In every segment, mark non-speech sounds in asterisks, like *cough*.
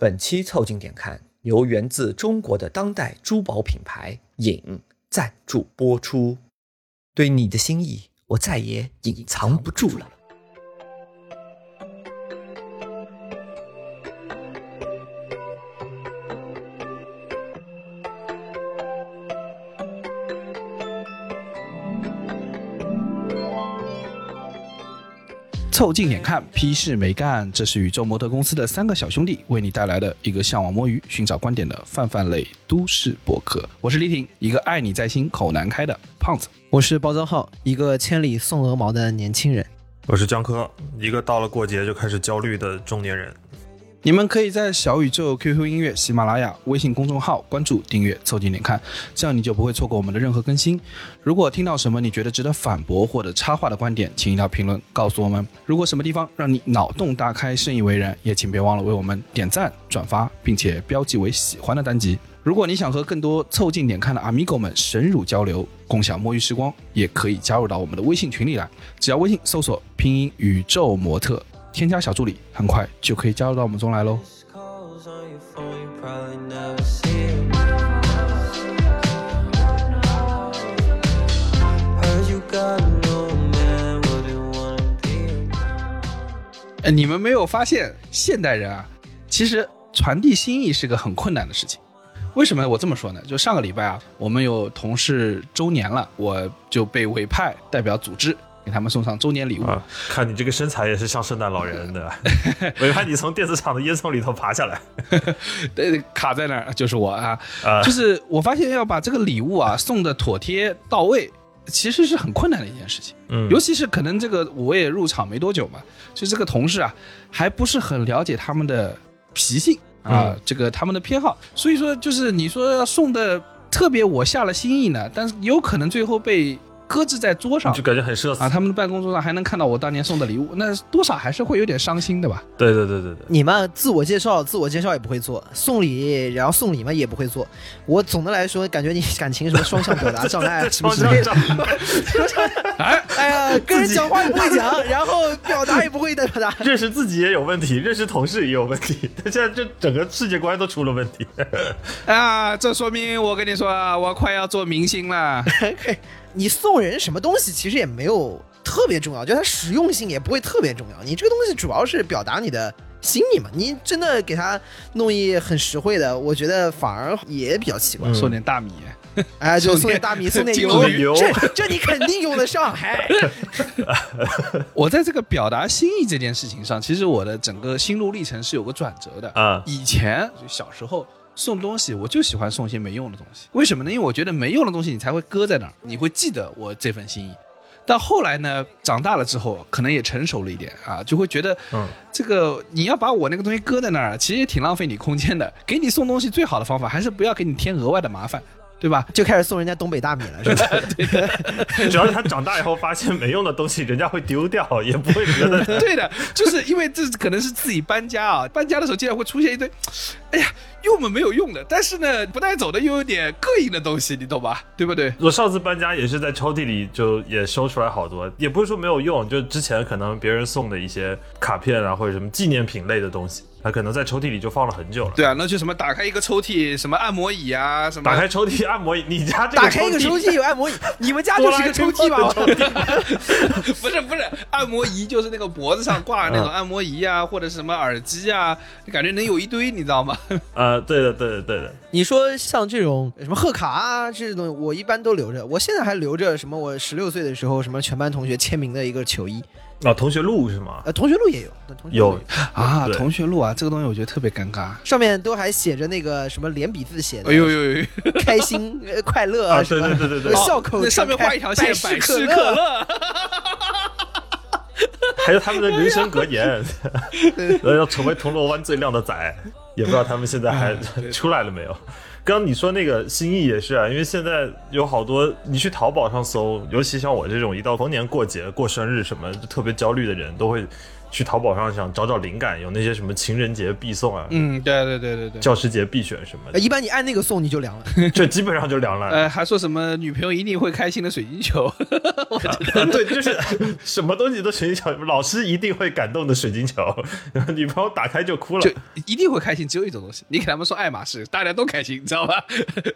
本期凑近点看，由源自中国的当代珠宝品牌影赞助播出。对你的心意，我再也隐藏不住了。凑近点看，屁事没干。这是宇宙模特公司的三个小兄弟为你带来的一个向往摸鱼、寻找观点的泛泛类都市博客。我是李挺，一个爱你在心、口难开的胖子。我是包装浩，一个千里送鹅毛的年轻人。我是江科，一个到了过节就开始焦虑的中年人。你们可以在小宇宙、QQ 音乐、喜马拉雅、微信公众号关注、订阅、凑近点看，这样你就不会错过我们的任何更新。如果听到什么你觉得值得反驳或者插话的观点，请一条评论告诉我们。如果什么地方让你脑洞大开、深以为然，也请别忘了为我们点赞、转发，并且标记为喜欢的单集。如果你想和更多凑近点看的 Amigo 们深入交流，共享摸鱼时光，也可以加入到我们的微信群里来。只要微信搜索拼音宇宙模特。添加小助理，很快就可以加入到我们中来喽。哎，你们没有发现现代人啊，其实传递心意是个很困难的事情。为什么我这么说呢？就上个礼拜啊，我们有同事周年了，我就被委派代表组织。给他们送上周年礼物啊！看你这个身材也是像圣诞老人的，*laughs* 我怕你从电子厂的烟囱里头爬下来，*laughs* 对，卡在那儿就是我啊！就是我发现要把这个礼物啊送的妥帖到位，其实是很困难的一件事情。嗯，尤其是可能这个我也入场没多久嘛，就这个同事啊还不是很了解他们的脾性啊，这个他们的偏好，所以说就是你说要送的特别我下了心意呢，但是有可能最后被。搁置在桌上，就感觉很社死啊！他们的办公桌上还能看到我当年送的礼物，那多少还是会有点伤心的吧？对对对对对，你们自我介绍，自我介绍也不会做，送礼然后送礼嘛也不会做。我总的来说感觉你感情什么双向表达障碍，*laughs* 双向障碍。哎哎呀，跟人讲话也不会讲，然后表达也不会表达，*laughs* 认识自己也有问题，认识同事也有问题，他现在这整个世界观都出了问题。啊，这说明我跟你说，我快要做明星了。你送人什么东西其实也没有特别重要，就它实用性也不会特别重要。你这个东西主要是表达你的心意嘛。你真的给他弄一很实惠的，我觉得反而也比较奇怪。送点大米，哎，就送点大米，送点油，这这你肯定用得上。还，*laughs* 我在这个表达心意这件事情上，其实我的整个心路历程是有个转折的啊。以前就小时候。送东西我就喜欢送些没用的东西，为什么呢？因为我觉得没用的东西你才会搁在那儿，你会记得我这份心意。但后来呢，长大了之后，可能也成熟了一点啊，就会觉得，嗯，这个你要把我那个东西搁在那儿，其实也挺浪费你空间的。给你送东西最好的方法，还是不要给你添额外的麻烦。对吧？就开始送人家东北大米了，是吧？*laughs* 主要是他长大以后发现没用的东西，人家会丢掉，也不会觉得。*laughs* 对的，就是因为这可能是自己搬家啊，搬家的时候竟然会出现一堆，哎呀，用嘛没有用的，但是呢不带走的又有点膈应的东西，你懂吧？对不对？我上次搬家也是在抽屉里就也收出来好多，也不是说没有用，就之前可能别人送的一些卡片啊或者什么纪念品类的东西。他可能在抽屉里就放了很久了。对啊，那就什么打开一个抽屉，什么按摩椅啊，什么打开抽屉按摩椅，你家这个打开一个抽屉有按摩椅，你们家就 *laughs* 是个抽屉吧？*laughs* 不是不是，按摩仪就是那个脖子上挂的那种按摩仪啊，或者什么耳机啊，你感觉能有一堆，你知道吗？呃，*laughs* 对的对的对的。你说像这种什么贺卡啊这些东西，我一般都留着，我现在还留着什么我十六岁的时候什么全班同学签名的一个球衣。啊，同学录是吗？呃，同学录也有，有啊，同学录啊，这个东西我觉得特别尴尬，上面都还写着那个什么连笔字写的，哎呦呦呦，开心快乐啊，对对对对对，笑口上面画一条线，百事可乐，*laughs* *laughs* 还有他们的人生格言，要成为铜锣湾最靓的仔，也不知道他们现在还出来了没有。刚你说那个心意也是啊，因为现在有好多你去淘宝上搜，尤其像我这种一到逢年过节、过生日什么特别焦虑的人，都会去淘宝上想找找灵感，有那些什么情人节必送啊，嗯，对对对对对。教师节必选什么的，呃一般你按那个送你就凉了。*laughs* 这基本上就凉了。*laughs* 呃，还说什么女朋友一定会开心的水晶球，*laughs* 对，就是什么东西都水晶球，老师一定会感动的水晶球，女朋友打开就哭了就。一定会开心。只有一种东西，你给他们送爱马仕，大家都开心，你知道吧？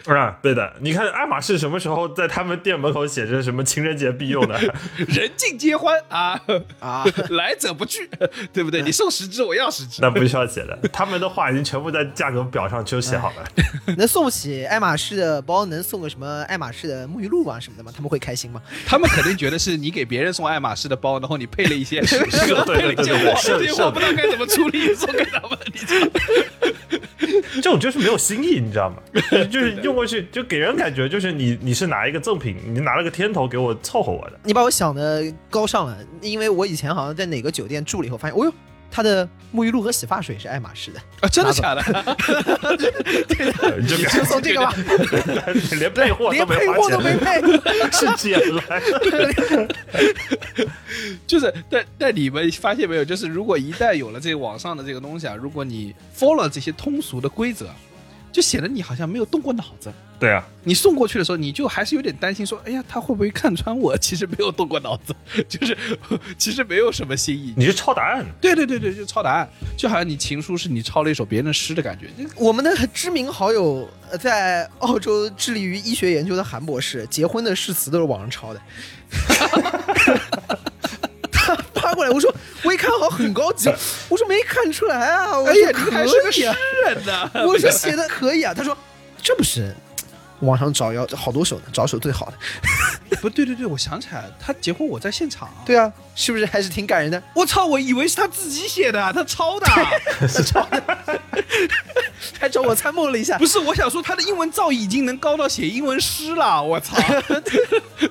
啊，对的，你看爱马仕什么时候在他们店门口写着什么情人节必用的？人尽皆欢啊啊，来者不拒，*laughs* 对不对？你送十只，我要十只。那不需要写的，他们的话已经全部在价格表上就写好了。*laughs* 能送起爱马仕的包，能送个什么爱马仕的沐浴露啊什么的吗？他们会开心吗？他们肯定觉得是你给别人送爱马仕的包，然后你配了一些，首 *laughs* 饰对对哇，是是这货不知道该怎么处理，送给他们，你知道吗？这种就是没有新意，你知道吗？*laughs* 就是用过去就给人感觉就是你你是拿一个赠品，你拿了个天头给我凑合我的。你把我想的高尚了，因为我以前好像在哪个酒店住了以后，发现，哦哟，它的沐浴露和洗发水是爱马仕的，啊，真的假的？对的，你就送这个吧，*laughs* 连配货连都没花配货都没，配。*laughs* 是捡来的。*laughs* 就是，但但你们发现没有？就是如果一旦有了这个网上的这个东西啊，如果你 follow 这些通俗的规则，就显得你好像没有动过脑子。对啊，你送过去的时候，你就还是有点担心，说，哎呀，他会不会看穿我？*laughs* 其实没有动过脑子，就是其实没有什么新意。你是抄答案，对对对对，就抄答案，就好像你情书是你抄了一首别人的诗的感觉。我们的知名好友呃在澳洲致力于医学研究的韩博士，结婚的誓词都是网上抄的。*laughs* 过来，我说我一看好很高级，*laughs* 我说没看出来啊，我说你还是个诗可以啊，人呢！我说写的可以啊，他说这不是网上找要好多首呢，找首最好的。*laughs* 不对对对，我想起来了，他结婚我在现场。对啊，是不是还是挺感人的？我操，我以为是他自己写的，他抄的。*laughs* 抄的还找我参谋了一下不，是，我想说他的英文造诣已经能高到写英文诗了，我操，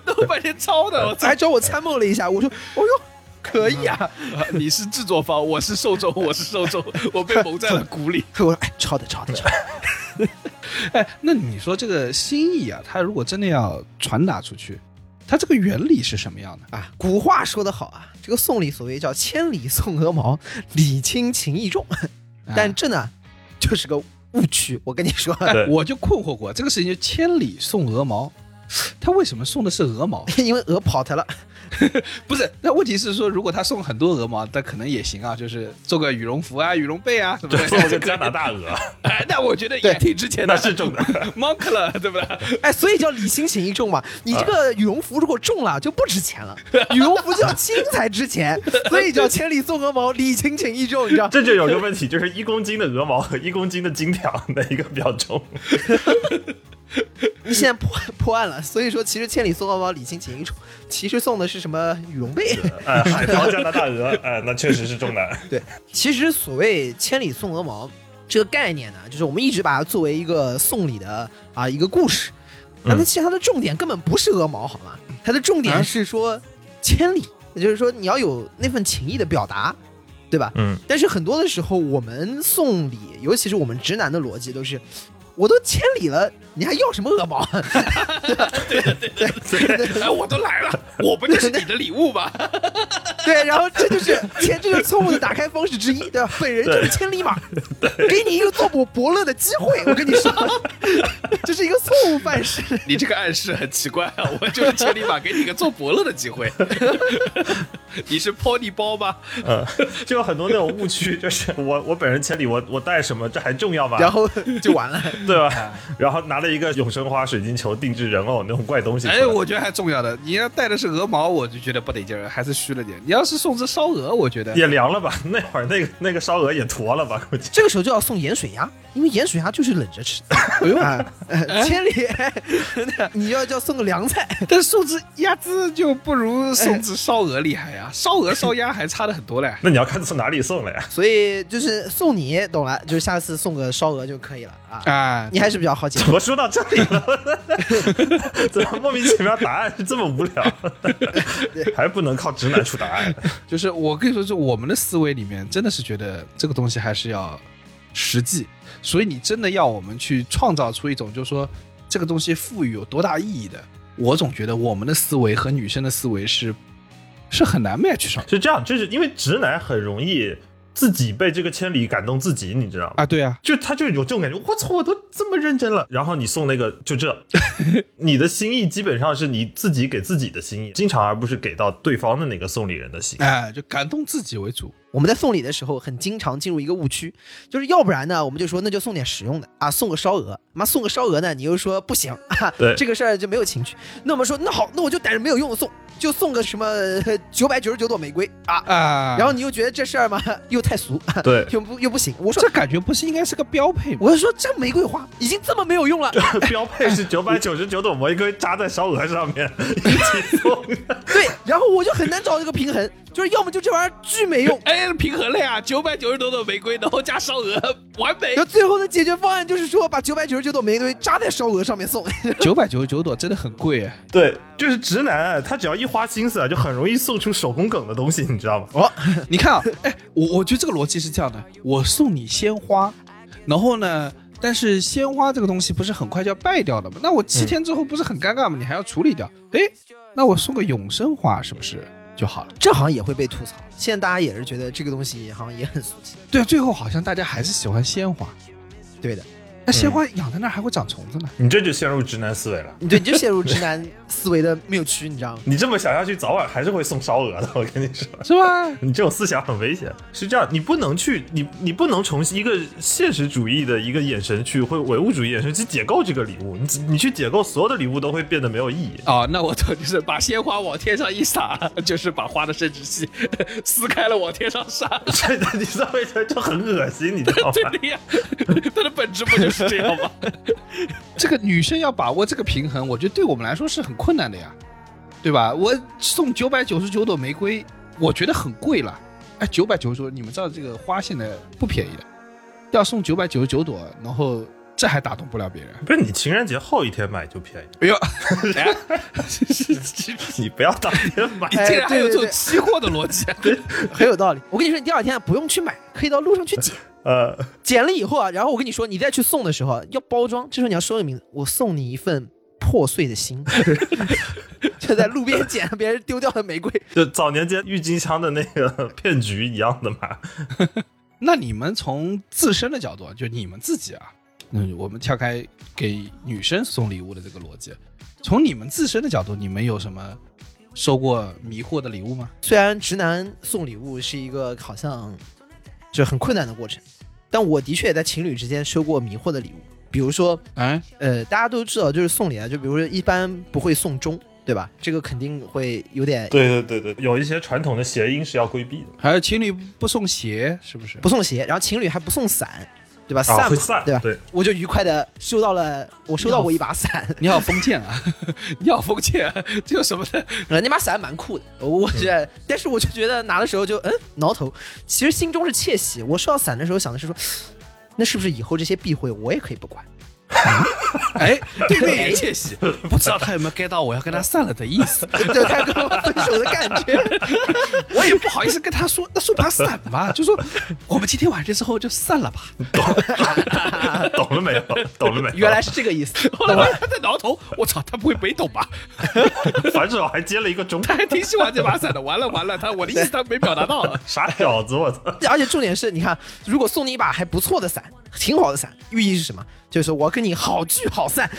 都半天抄的，我还！找我参谋了一下，我说哦哟，可以啊。啊 *laughs* 你是制作方，我是受众，我是受众，*laughs* 我被蒙在了鼓里。*laughs* 我说哎，抄的抄的抄的。哎，那你说这个心意啊，它如果真的要传达出去，它这个原理是什么样的？啊，古话说得好啊，这个送礼所谓叫千里送鹅毛，礼轻情意重，但这呢就是个误区。我跟你说，对我就困惑过这个事情，就千里送鹅毛，他为什么送的是鹅毛？因为鹅跑它了，*laughs* 不是，那问题是说，如果他送很多鹅毛，那可能也行啊，就是做个羽绒服啊、羽绒被啊什么的。送个加拿大鹅，*laughs* 哎，那我觉得也挺值钱的，那是重的。*laughs* monk 了，对不对？哎，所以叫礼轻情意重嘛。你这个羽绒服如果重了就不值钱了，羽绒服就要轻才值钱，所以叫千里送鹅毛，礼轻情意重，你知道？这就有个问题，就是一公斤的鹅毛和一公斤的金条哪一个比较重？你现在破破案了，所以说其实千里送鹅毛，礼轻情意重，其实送的是什么羽绒被？*laughs* 哎，海淘加拿大鹅，哎，那确实是重男。对，其实所谓千里送鹅毛这个概念呢，就是我们一直把它作为一个送礼的啊一个故事，那么其实它的重点根本不是鹅毛，好吗？它的重点是说千里，也就是说你要有那份情谊的表达，对吧？嗯，但是很多的时候，我们送礼，尤其是我们直男的逻辑都是。我都千里了，你还要什么鹅毛？对对对对哎，我都来了，我不就是你的礼物吗？*laughs* 对，然后这就是千，这就是错误的打开方式之一，对吧？本人就是千里马，给你一个做博伯乐的机会。我跟你说，*laughs* 这是一个错误范式。你这个暗示很奇怪啊！我就是千里马，给你一个做伯乐的机会。*laughs* 你是 pony 包吗？嗯，就有很多那种误区，就是我我本人千里，我我带什么，这还重要吗？然后就完了。对吧？然后拿了一个永生花水晶球定制人偶那种怪东西。哎，我觉得还重要的。你要带的是鹅毛，我就觉得不得劲儿，还是虚了点。你要是送只烧鹅，我觉得也凉了吧？*laughs* 那会儿那个那个烧鹅也坨了吧？估计。这个时候就要送盐水鸭，因为盐水鸭就是冷着吃的。*laughs* 哎呦，啊呃千里，*laughs* 你要叫送个凉菜。但是送只鸭子就不如送只烧鹅厉害呀，烧鹅烧鸭还差的很多嘞。那你要看从哪里送了呀？所以就是送你，懂了，就是下次送个烧鹅就可以了啊。啊，你还是比较好解怎么说到这里了？怎么莫名其妙答案是这么无聊？*laughs* 还不能靠直男出答案？就是我跟你说，就我们的思维里面真的是觉得这个东西还是要实际，所以你真的要我们去创造出一种，就是说这个东西赋予有多大意义的，我总觉得我们的思维和女生的思维是是很难 match 上是这样，就是因为直男很容易自己被这个千里感动自己，你知道吗？啊。对啊，就他就有这种感觉，我操，我都这么认真了，然后你送那个就这，*laughs* 你的心意基本上是你自己给自己的心意，经常而不是给到对方的那个送礼人的心。哎，就感动自己为主。我们在送礼的时候，很经常进入一个误区，就是要不然呢，我们就说那就送点实用的啊，送个烧鹅。妈送个烧鹅呢，你又说不行啊，对这个事儿就没有情趣。那我们说那好，那我就逮着没有用的送，就送个什么 *laughs* 九百九十九朵玫瑰啊。啊，然后你又觉得这事儿嘛 *laughs* 又太俗，对，*laughs* 又不又不行。我说这感觉不是应该是个标配吗？我就说这玫瑰花已经这么没有用了，标配是九百九十九朵玫瑰扎在烧鹅上面一起送。对，然后我就很难找这个平衡，就是要么就这玩意儿巨没用，哎，平衡了呀，九百九十多朵玫瑰，然后加烧鹅，完美然。后最后的解决方案就是说把九百九十九朵玫瑰扎在烧鹅上面送。*laughs* 九百九十九朵真的很贵哎。对，就是直男，他只要一花心思啊，就很容易送出手工梗的东西，你知道吗？哦，*laughs* 你看啊，哎，我我觉得这个逻辑是这样的：我送你鲜花，然后呢，但是鲜花这个东西不是很快就要败掉的吗？那我七天之后不是很尴尬吗？你还要处理掉？哎，那我送个永生花是不是就好了？这好像也会被吐槽。现在大家也是觉得这个东西好像也很俗气。对啊，最后好像大家还是喜欢鲜花。对的，那鲜花养在那儿还会长虫子呢。你这就陷入直男思维了。对，你就陷入直男思维的谬区，你知道吗？你这么想下去，早晚还是会送烧鹅的。我跟你说，是吧？你这种思想很危险。是这样，你不能去，你你不能从一个现实主义的一个眼神去，或唯物主义眼神去解构这个礼物。你你去解构所有的礼物，都会变得没有意义。哦，那我懂，就是把鲜花往天上一撒，就是把花的生殖器 *laughs* 撕开了往天上撒。真的你稍微就很恶心，你知道吗？*laughs* 对的呀，它的本质不就是这样吗？*laughs* 这个女生要把握这个平衡，我觉得对我们来说是很困难的呀，对吧？我送九百九十九朵玫瑰，我觉得很贵了。哎，九百九十九，你们知道这个花现在不便宜的，要送九百九十九朵，然后这还打动不了别人。不是你情人节后一天买就便宜，哎呦，*laughs* 你不要当天买。你竟然还有这种期货的逻辑。*laughs* 很有道理。我跟你说，你第二天不用去买，可以到路上去捡。呃，捡了以后啊，然后我跟你说，你再去送的时候要包装，这时候你要说个名字，我送你一份破碎的心，*laughs* 就在路边捡别人丢掉的玫瑰。就早年间郁金香的那个骗局一样的嘛。*laughs* 那你们从自身的角度，啊，就你们自己啊，嗯，我们跳开给女生送礼物的这个逻辑，从你们自身的角度，你们有什么收过迷惑的礼物吗？虽然直男送礼物是一个好像就很困难的过程，但我的确也在情侣之间收过迷惑的礼物，比如说，哎，呃，大家都知道，就是送礼啊，就比如说一般不会送钟，对吧？这个肯定会有点对对对对，有一些传统的谐音是要规避的。还有情侣不送鞋，是不是？不送鞋，然后情侣还不送伞，对吧？散，对吧？对，我就愉快的收到了，我收到过一把伞，*laughs* 你好封建啊！*laughs* 你好封建、啊，*laughs* 这有什么的？呃，那把伞蛮酷的，我觉得，但是我就觉得拿的时候就嗯挠头，其实心中是窃喜。我收到伞的时候想的是说，那是不是以后这些避讳我也可以不管？哎，对面也窃喜，不知道他有没有 get 到我要跟他散了的意思。对他跟我分手的感觉，我也不好意思跟他说，那送把伞吧，就说我们今天晚上之后就散了吧。懂了没有？懂了没有？原来是这个意思。后来他在挠头，我操，他不会没懂吧？反手还接了一个中，他还挺喜欢这把伞的。完了完了，他我的意思他没表达到。傻小子，我操！而且重点是，你看，如果送你一把还不错的伞，挺好的伞，寓意是什么？就是我跟你好聚好散。*laughs*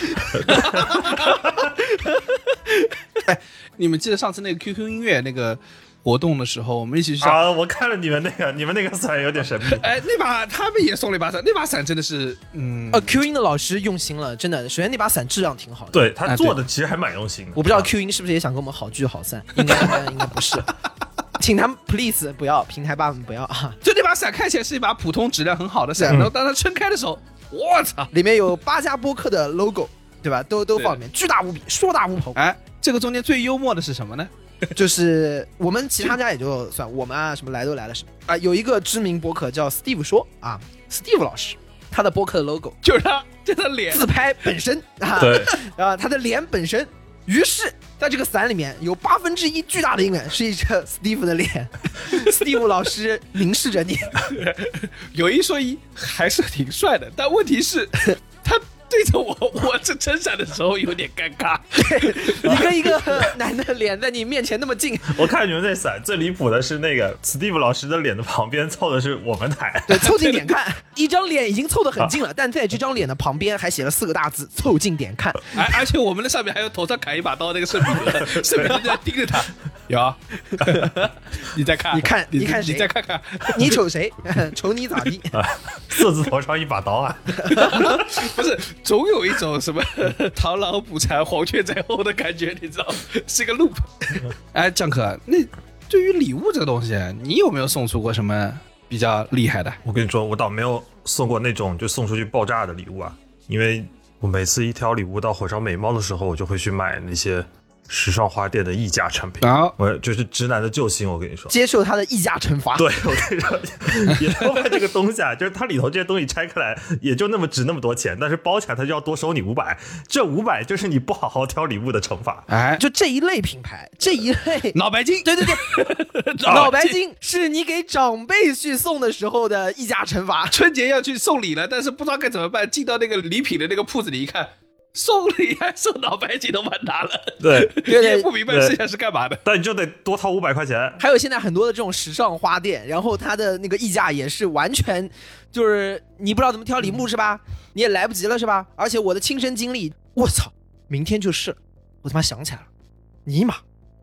哎你们记得上次那个 QQ 音乐那个活动的时候，我们一起去。啊，我看了你们那个，你们那个伞有点神秘。*laughs* 哎，那把他们也送了一把伞，那把伞真的是，嗯，呃，Q 音的老师用心了，真的。首先那把伞质量挺好的，对他哎做的其实还蛮用心的。我不知道啊 Q 音是不是也想跟我们好聚好散，应该应该应该不是。*laughs* 请他们 please 不要，平台爸们不要啊！就那把伞看起来是一把普通质量很好的伞，嗯然后当它撑开的时候，我操！里面有八家播客的 logo，对吧？都都放里面，巨大无比，硕大无朋。哎，这个中间最幽默的是什么呢？就是我们其他家也就算，我们啊什么来都来了什么啊，有一个知名播客叫 Steve 说啊，Steve 老师，他的播客的 logo 就是他，就他脸，自拍本身啊，对，*laughs* 啊他的脸本身，于是在这个伞里面有八分之一巨大的一面是一张 Steve 的脸，*laughs* Steve 老师凝视着你，*laughs* 有一说一，还是挺帅的，但问题是，他对着我，我这撑伞的时候有点尴尬。*laughs* 你跟一个男的脸在你面前那么近，我看你们那伞最离谱的是那个 Steve 老师的脸的旁边凑的是我们台，对，凑近点看，*laughs* 一张脸已经凑得很近了，但在这张脸的旁边还写了四个大字：凑近点看。*laughs* 而而且我们的上面还有头上砍一把刀那个圣彼得，圣彼得就在盯着他。有啊，你再看，你看你你看谁你再看看，你瞅谁？瞅你咋地？色字头上一把刀啊！不是，总有一种什么螳螂捕蝉，黄雀在后的感觉，你知道吗？*laughs* 是个 loop。*laughs* 哎，江可，那对于礼物这个东西，你有没有送出过什么比较厉害的？我跟你说，我倒没有送过那种就送出去爆炸的礼物啊，因为我每次一挑礼物到火烧眉毛的时候，我就会去买那些时尚花店的溢价产品。啊，我就是直男的救星，我跟你说。接受他的溢价惩罚。对，我跟你说，也说卖这个东西啊，就是它里头这些东西拆开来也就那么值那么多钱，但是包起来它就要多收你五百，这五百就是你不好好挑礼物的惩罚。哎，就这一类品牌，这一类 *laughs* 脑白金，对对对，*laughs* *laughs* 脑白金是你给长辈去送的时候的溢价惩罚。春节要去送礼了，但是不知道该怎么办。进到那个礼品的那个铺子里一看，送礼还送脑白金都完蛋了，对，*laughs* 对对也不明白剩下是干嘛的。但你就得多掏五百块钱。还有现在很多的这种时尚花店，然后它的那个溢价也是完全就是你不知道怎么挑礼物是吧？你也来不及了是吧？而且我的亲身经历，我操，明天就是，我他妈想起来了，尼玛，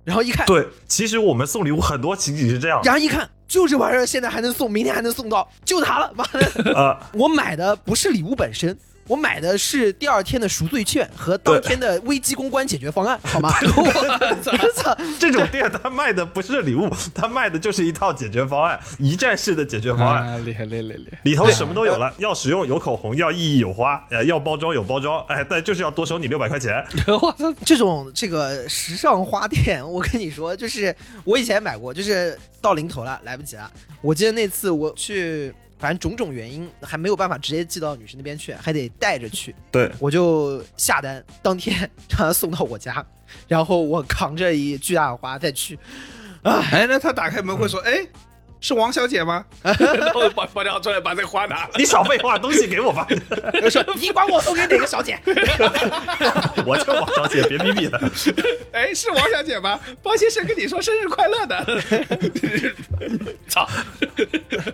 然后一看，对，其实我们送礼物很多情景是这样，然后一看就这玩意儿，现在还能送，明天还能送到，就它了，妈的！*laughs* 呃，我买的不是礼物本身。我买的是第二天的赎罪券和当天的危机公关解决方案，好吗？*laughs* 我操！*laughs* 这种店他卖的不是礼物，他卖的就是一套解决方案，一站式的解决方案。啊，厉害厉害厉害！里头什么都有了，要使用有口红，要意义有花，呃，要包装有包装，哎，但就是要多收你六百块钱。*laughs* 我操，这种这个时尚花店，我跟你说，就是我以前买过，就是到临头了，来不及了。我记得那次我去，反正种种原因还没有办法直接寄到女生那边去，还得带着去。对，我就下单，当天让他送到我家，*laughs* 然后我扛着一巨大的花再去。哎，那他打开门会说，哎，是王小姐吗？*laughs* 然后把把掉出来，把这个花拿了。你少废话，东西给我吧，我 *laughs* 说你管我送给哪个小姐？*laughs* 我叫王小姐，别逼逼了。哎，是王小姐吗？包先生跟你说生日快乐的。操，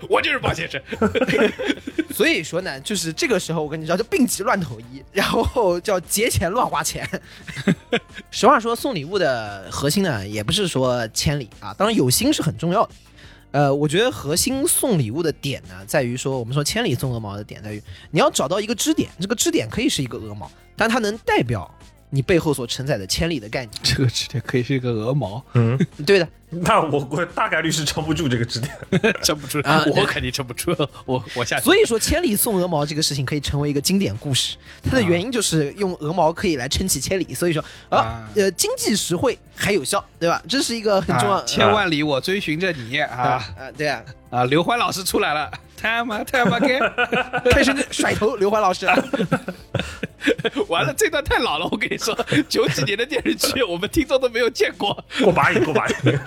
我就是包先生。所以说呢，就是这个时候我跟你说，就病急乱投医，然后叫节前乱花钱。实话说，送礼物的核心呢，也不是说千里啊，当然有心是很重要的。呃，我觉得核心送礼物的点呢，在于说，我们说千里送鹅毛的点在于，你要找到一个支点，这个支点可以是一个鹅毛，但它能代表你背后所承载的千里的概念。*laughs* 这个支点可以是一个鹅毛，嗯，*laughs* 对的，那我我大概率是撑不住这个支点。*laughs* 撑不住啊我肯定撑不住。我我下去。所以说千里送鹅毛这个事情可以成为一个经典故事，它的原因就是用鹅毛可以来撑起千里，所以说啊啊呃经济实惠还有效，对吧？这是一个很重要啊千万里我追寻着你啊啊对啊，啊！刘欢老师出来了，他妈他妈给，开始甩头刘欢老师，*laughs* 完了这段太老了，我跟你说，九几年的电视剧我们听众都没有见过过把瘾，过把瘾。*laughs*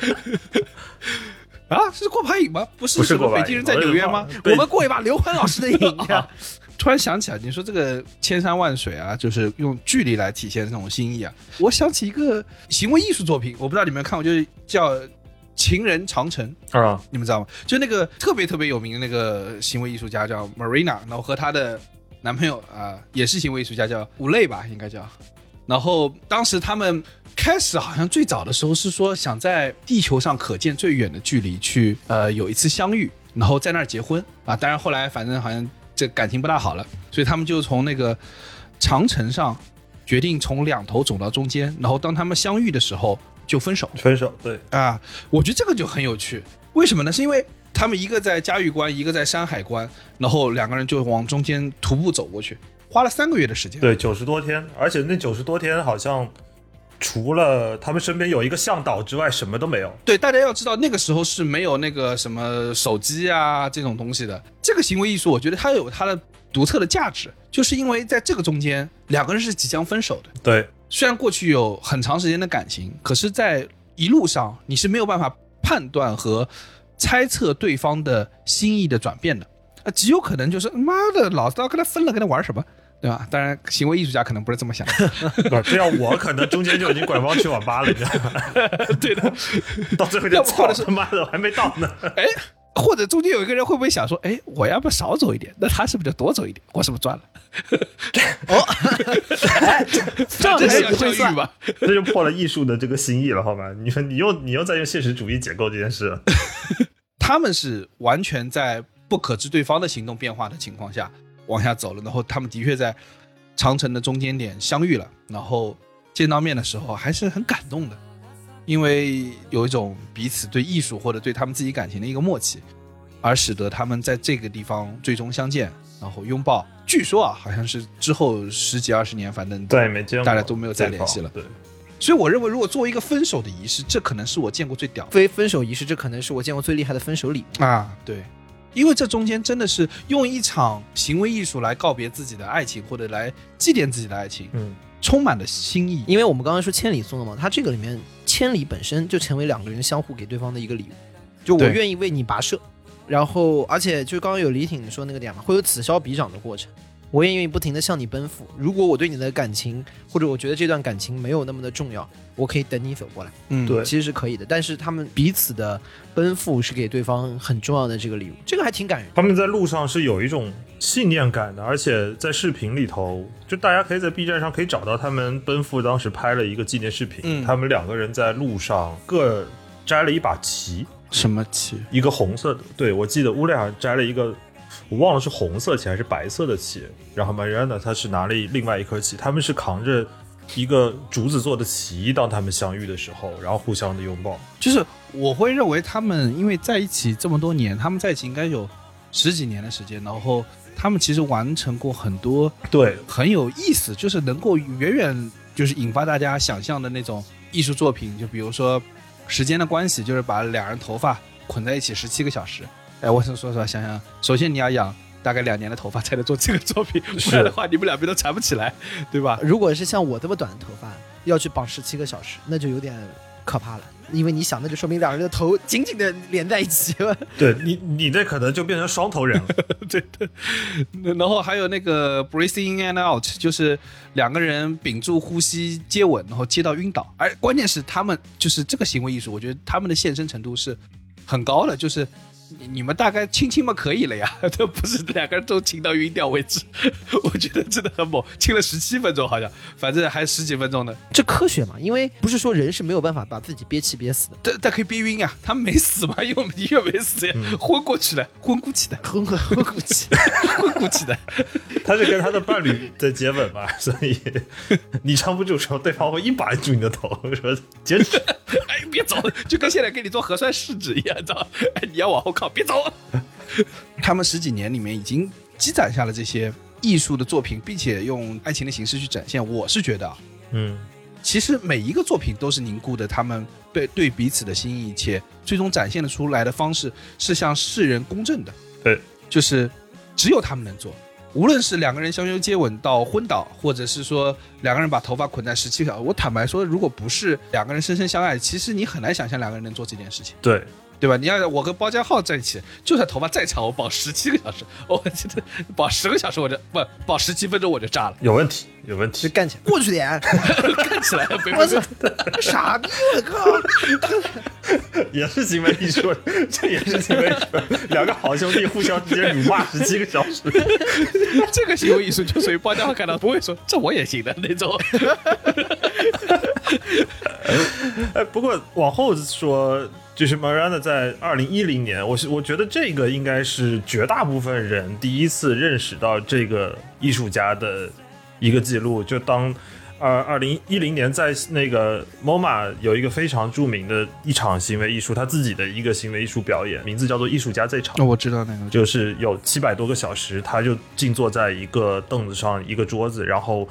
啊！是过把瘾吗？不是什么不是过北京人在纽约吗？我们过一把刘欢老师的瘾啊，*laughs* 突然想起来，你说这个千山万水啊，就是用距离来体现这种心意啊。我想起一个行为艺术作品，我不知道你们有没有看过，就是叫《情人长城》，啊，你们知道吗？就那个特别特别有名的那个行为艺术家叫 Marina，然后和她的男朋友啊、也是行为艺术家叫吴磊吧，应该叫。然后当时他们开始好像最早的时候是说想在地球上可见最远的距离去呃有一次相遇，然后在那儿结婚啊。当然后来反正好像这感情不大好了，所以他们就从那个长城上决定从两头走到中间，然后当他们相遇的时候就分手。分手，对，啊，我觉得这个就很有趣。为什么呢？是因为他们一个在嘉峪关，一个在山海关，然后两个人就往中间徒步走过去，花了三个月的时间。对，九十多天，而且那九十多天好像除了他们身边有一个向导之外，什么都没有。对，大家要知道，那个时候是没有那个什么手机啊这种东西的。这个行为艺术，我觉得它有它的独特的价值，就是因为在这个中间，两个人是即将分手的。对，虽然过去有很长时间的感情，可是，在一路上你是没有办法判断和猜测对方的心意的转变的，啊，极有可能就是妈的，老子要跟他分了，跟他玩什么？对吧？当然，行为艺术家可能不是这么想的。*laughs* 不，这样我可能中间就已经拐弯去网吧了，你知道吗？对的，到最后就操他妈的，我还没到呢。哎，或者中间有一个人会不会想说，哎，我要不要少走一点？那他是不是就多走一点？我是不是赚了？*laughs* 这 *laughs* 样还这是要不会算教育吧？这就破了艺术的这个心意了，好吧？你说你又你又在用现实主义解构这件事了，*laughs* 他们是完全在不可知对方的行动变化的情况下往下走了，然后他们的确在长城的中间点相遇了，然后见到面的时候还是很感动的，因为有一种彼此对艺术或者对他们自己感情的一个默契，而使得他们在这个地方最终相见，然后拥抱。据说啊，好像是之后十几二十年，反正对，没见，大家都没有再联系了对，所以我认为，如果作为一个分手的仪式，这可能是我见过最屌的。非分手仪式，这可能是我见过最厉害的分手礼。啊，对，因为这中间真的是用一场行为艺术来告别自己的爱情，或者来祭奠自己的爱情，嗯，充满了心意。因为我们刚刚说千里送的嘛，它这个里面千里本身就成为两个人相互给对方的一个礼物，就我愿意为你跋涉，然后而且就刚刚有李挺说那个点嘛，会有此消彼长的过程。我也愿意不停的向你奔赴。如果我对你的感情，或者我觉得这段感情没有那么的重要，我可以等你走过来，嗯，对其实是可以的。但是他们彼此的奔赴是给对方很重要的这个礼物，这个还挺感人。他们在路上是有一种信念感的，而且在视频里头，就大家可以在 B 站上可以找到他们奔赴当时拍了一个纪念视频，嗯他们两个人在路上各摘了一把旗，什么旗？一个红色的，对我记得乌雷尔摘了一个，我忘了是红色旗还是白色的旗，然后 Mariana 她是拿了另外一颗旗，他们是扛着一个竹子做的旗，当他们相遇的时候，然后互相的拥抱。就是我会认为他们因为在一起这么多年，他们在一起应该有十几年的时间，然后他们其实完成过很多对，很有意思，就是能够远远就是引发大家想象的那种艺术作品，就比如说时间的关系，就是把两人头发捆在一起十七个小时。哎，我想说实话，想想，首先你要养大概两年的头发才能做这个作品，不然的话你们两边都缠不起来，对吧？如果是像我这么短的头发，要去绑十七个小时，那就有点可怕了。因为你想，那就说明两人的头紧紧的连在一起了。对你，你这可能就变成双头人了。*laughs* 对对。然后还有那个 breathing in and out，就是两个人屏住呼吸接吻，然后接到晕倒。而关键是他们就是这个行为艺术，我觉得他们的献身程度是很高的，就是。你你们大概亲亲嘛可以了呀，*laughs* 这不是两个人都亲到晕掉为止，*laughs* 我觉得真的很猛，亲了十七分钟好像，反正还十几分钟呢，这科学嘛？因为不是说人是没有办法把自己憋气憋死的，但但可以憋晕啊，他没死嘛，因为我们的确没死呀，昏过去了，昏过去的，昏昏昏过去。*laughs* 昏过去的，他是跟他的伴侣在接吻嘛，所以你撑不住的时候，对方会一把按住你的头，说坚持。哎，别走，就跟现在给你做核酸试纸一样，知道？哎，你要往后靠，别走。*laughs* 他们十几年里面已经积攒下了这些艺术的作品，并且用爱情的形式去展现。我是觉得啊，嗯，其实每一个作品都是凝固的他们对对彼此的心意，且最终展现的出来的方式是向世人公正的。对，就是只有他们能做。无论是两个人相拥接吻到昏倒，或者是说两个人把头发捆在十七个小时，我坦白说，如果不是两个人深深相爱，其实你很难想象两个人能做这件事情，对，对吧？你要我跟包家浩在一起，就算头发再长，我绑十七个小时，我记得绑十个小时我就不绑十七分钟我就炸了，有问题，有问题。就干起来，过去点！*laughs* 干起来我操，傻逼！我靠！*laughs* 也是行为艺术，*laughs* 这也是行为艺术。两个好兄弟互相之间辱骂十七个小时，这个行为艺术就属于包家浩看到不会说这我也行的那种。哎，不过往后说，就是 Miranda 在二零一零年，我是我觉得这个应该是绝大部分人第一次认识到这个艺术家的一个记录。就当二二零一零年在那个 MoMA 有一个非常著名的一场行为艺术，他自己的一个行为艺术表演，名字叫做《艺术家这场》。哦，我知道那个，就是有七百多个小时，他就静坐在一个凳子上，一个桌子，然后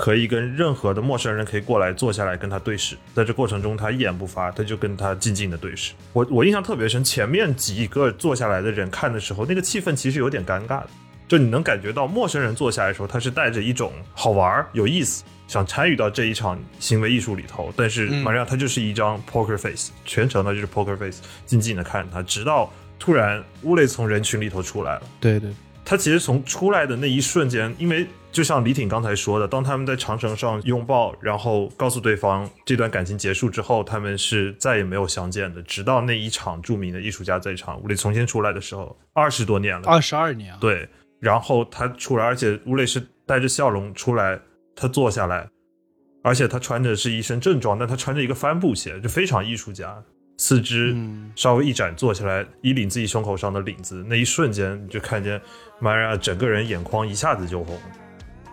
可以跟任何的陌生人可以过来坐下来跟他对视。在这过程中，他一言不发，他就跟他静静的对视。我我印象特别深，前面几个坐下来的人看的时候，那个气氛其实有点尴尬的，就你能感觉到陌生人坐下来的时候，他是带着一种好玩儿、有意思。想参与到这一场行为艺术里头，但是嗯马上他就是一张 poker face，全程他就是 poker face，静静的看他，直到突然乌雷从人群里头出来了。对对，他其实从出来的那一瞬间，因为就像李挺刚才说的，当他们在长城上拥抱，然后告诉对方这段感情结束之后，他们是再也没有相见的，直到那一场著名的艺术家在场，吴磊重新出来的时候，二十多年了，二十二年啊，对，然后他出来，而且吴磊是带着笑容出来，他坐下来，而且他穿着是一身正装，但他穿着一个帆布鞋，就非常艺术家。四肢嗯。稍微一展，坐起来，一领自己胸口上的领子，那一瞬间你就看见玛雅整个人眼眶一下子就红。了，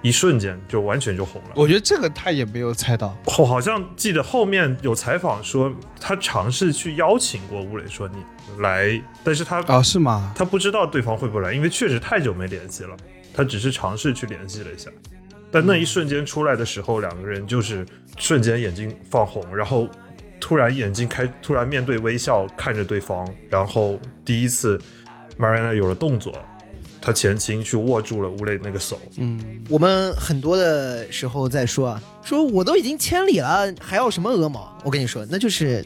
一瞬间就完全就红了。我觉得这个他也没有猜到。我好像记得后面有采访说，他尝试去邀请过吴磊说你来，但是他哦，是吗？他不知道对方会不会来，因为确实太久没联系了，他只是尝试去联系了一下。但那一瞬间出来的时候，两个人就是瞬间眼睛放红，然后突然眼睛开，突然面对微笑看着对方，然后第一次 Marina 有了动作，他前倾去握住了吴磊那个手，嗯，我们很多的时候在说啊，说我都已经千里了，还要什么鹅毛？我跟你说，那就是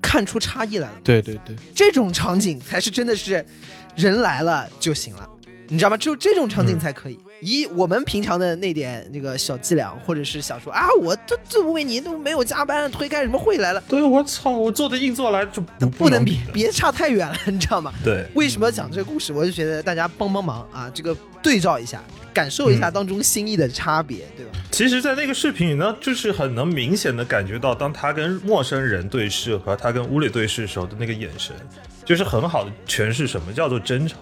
看出差异来了。对对对，这种场景才是真的是人来了就行了，你知道吗？只有这种场景才可以。以我们平常的那点那个小伎俩，或者是想说啊，我这这为你都没有加班，推开什么会来了，对我操，我做的硬座来就不不能比别差太远了，你知道吗？对。为什么要讲这个故事？我就觉得大家帮帮忙啊，这个对照一下，感受一下当中心意的差别，对吧？其实，在那个视频里呢，就是很能明显的感觉到，当他跟陌生人对视和他跟屋里对视时候的那个眼神，就是很好的诠释什么叫做真诚。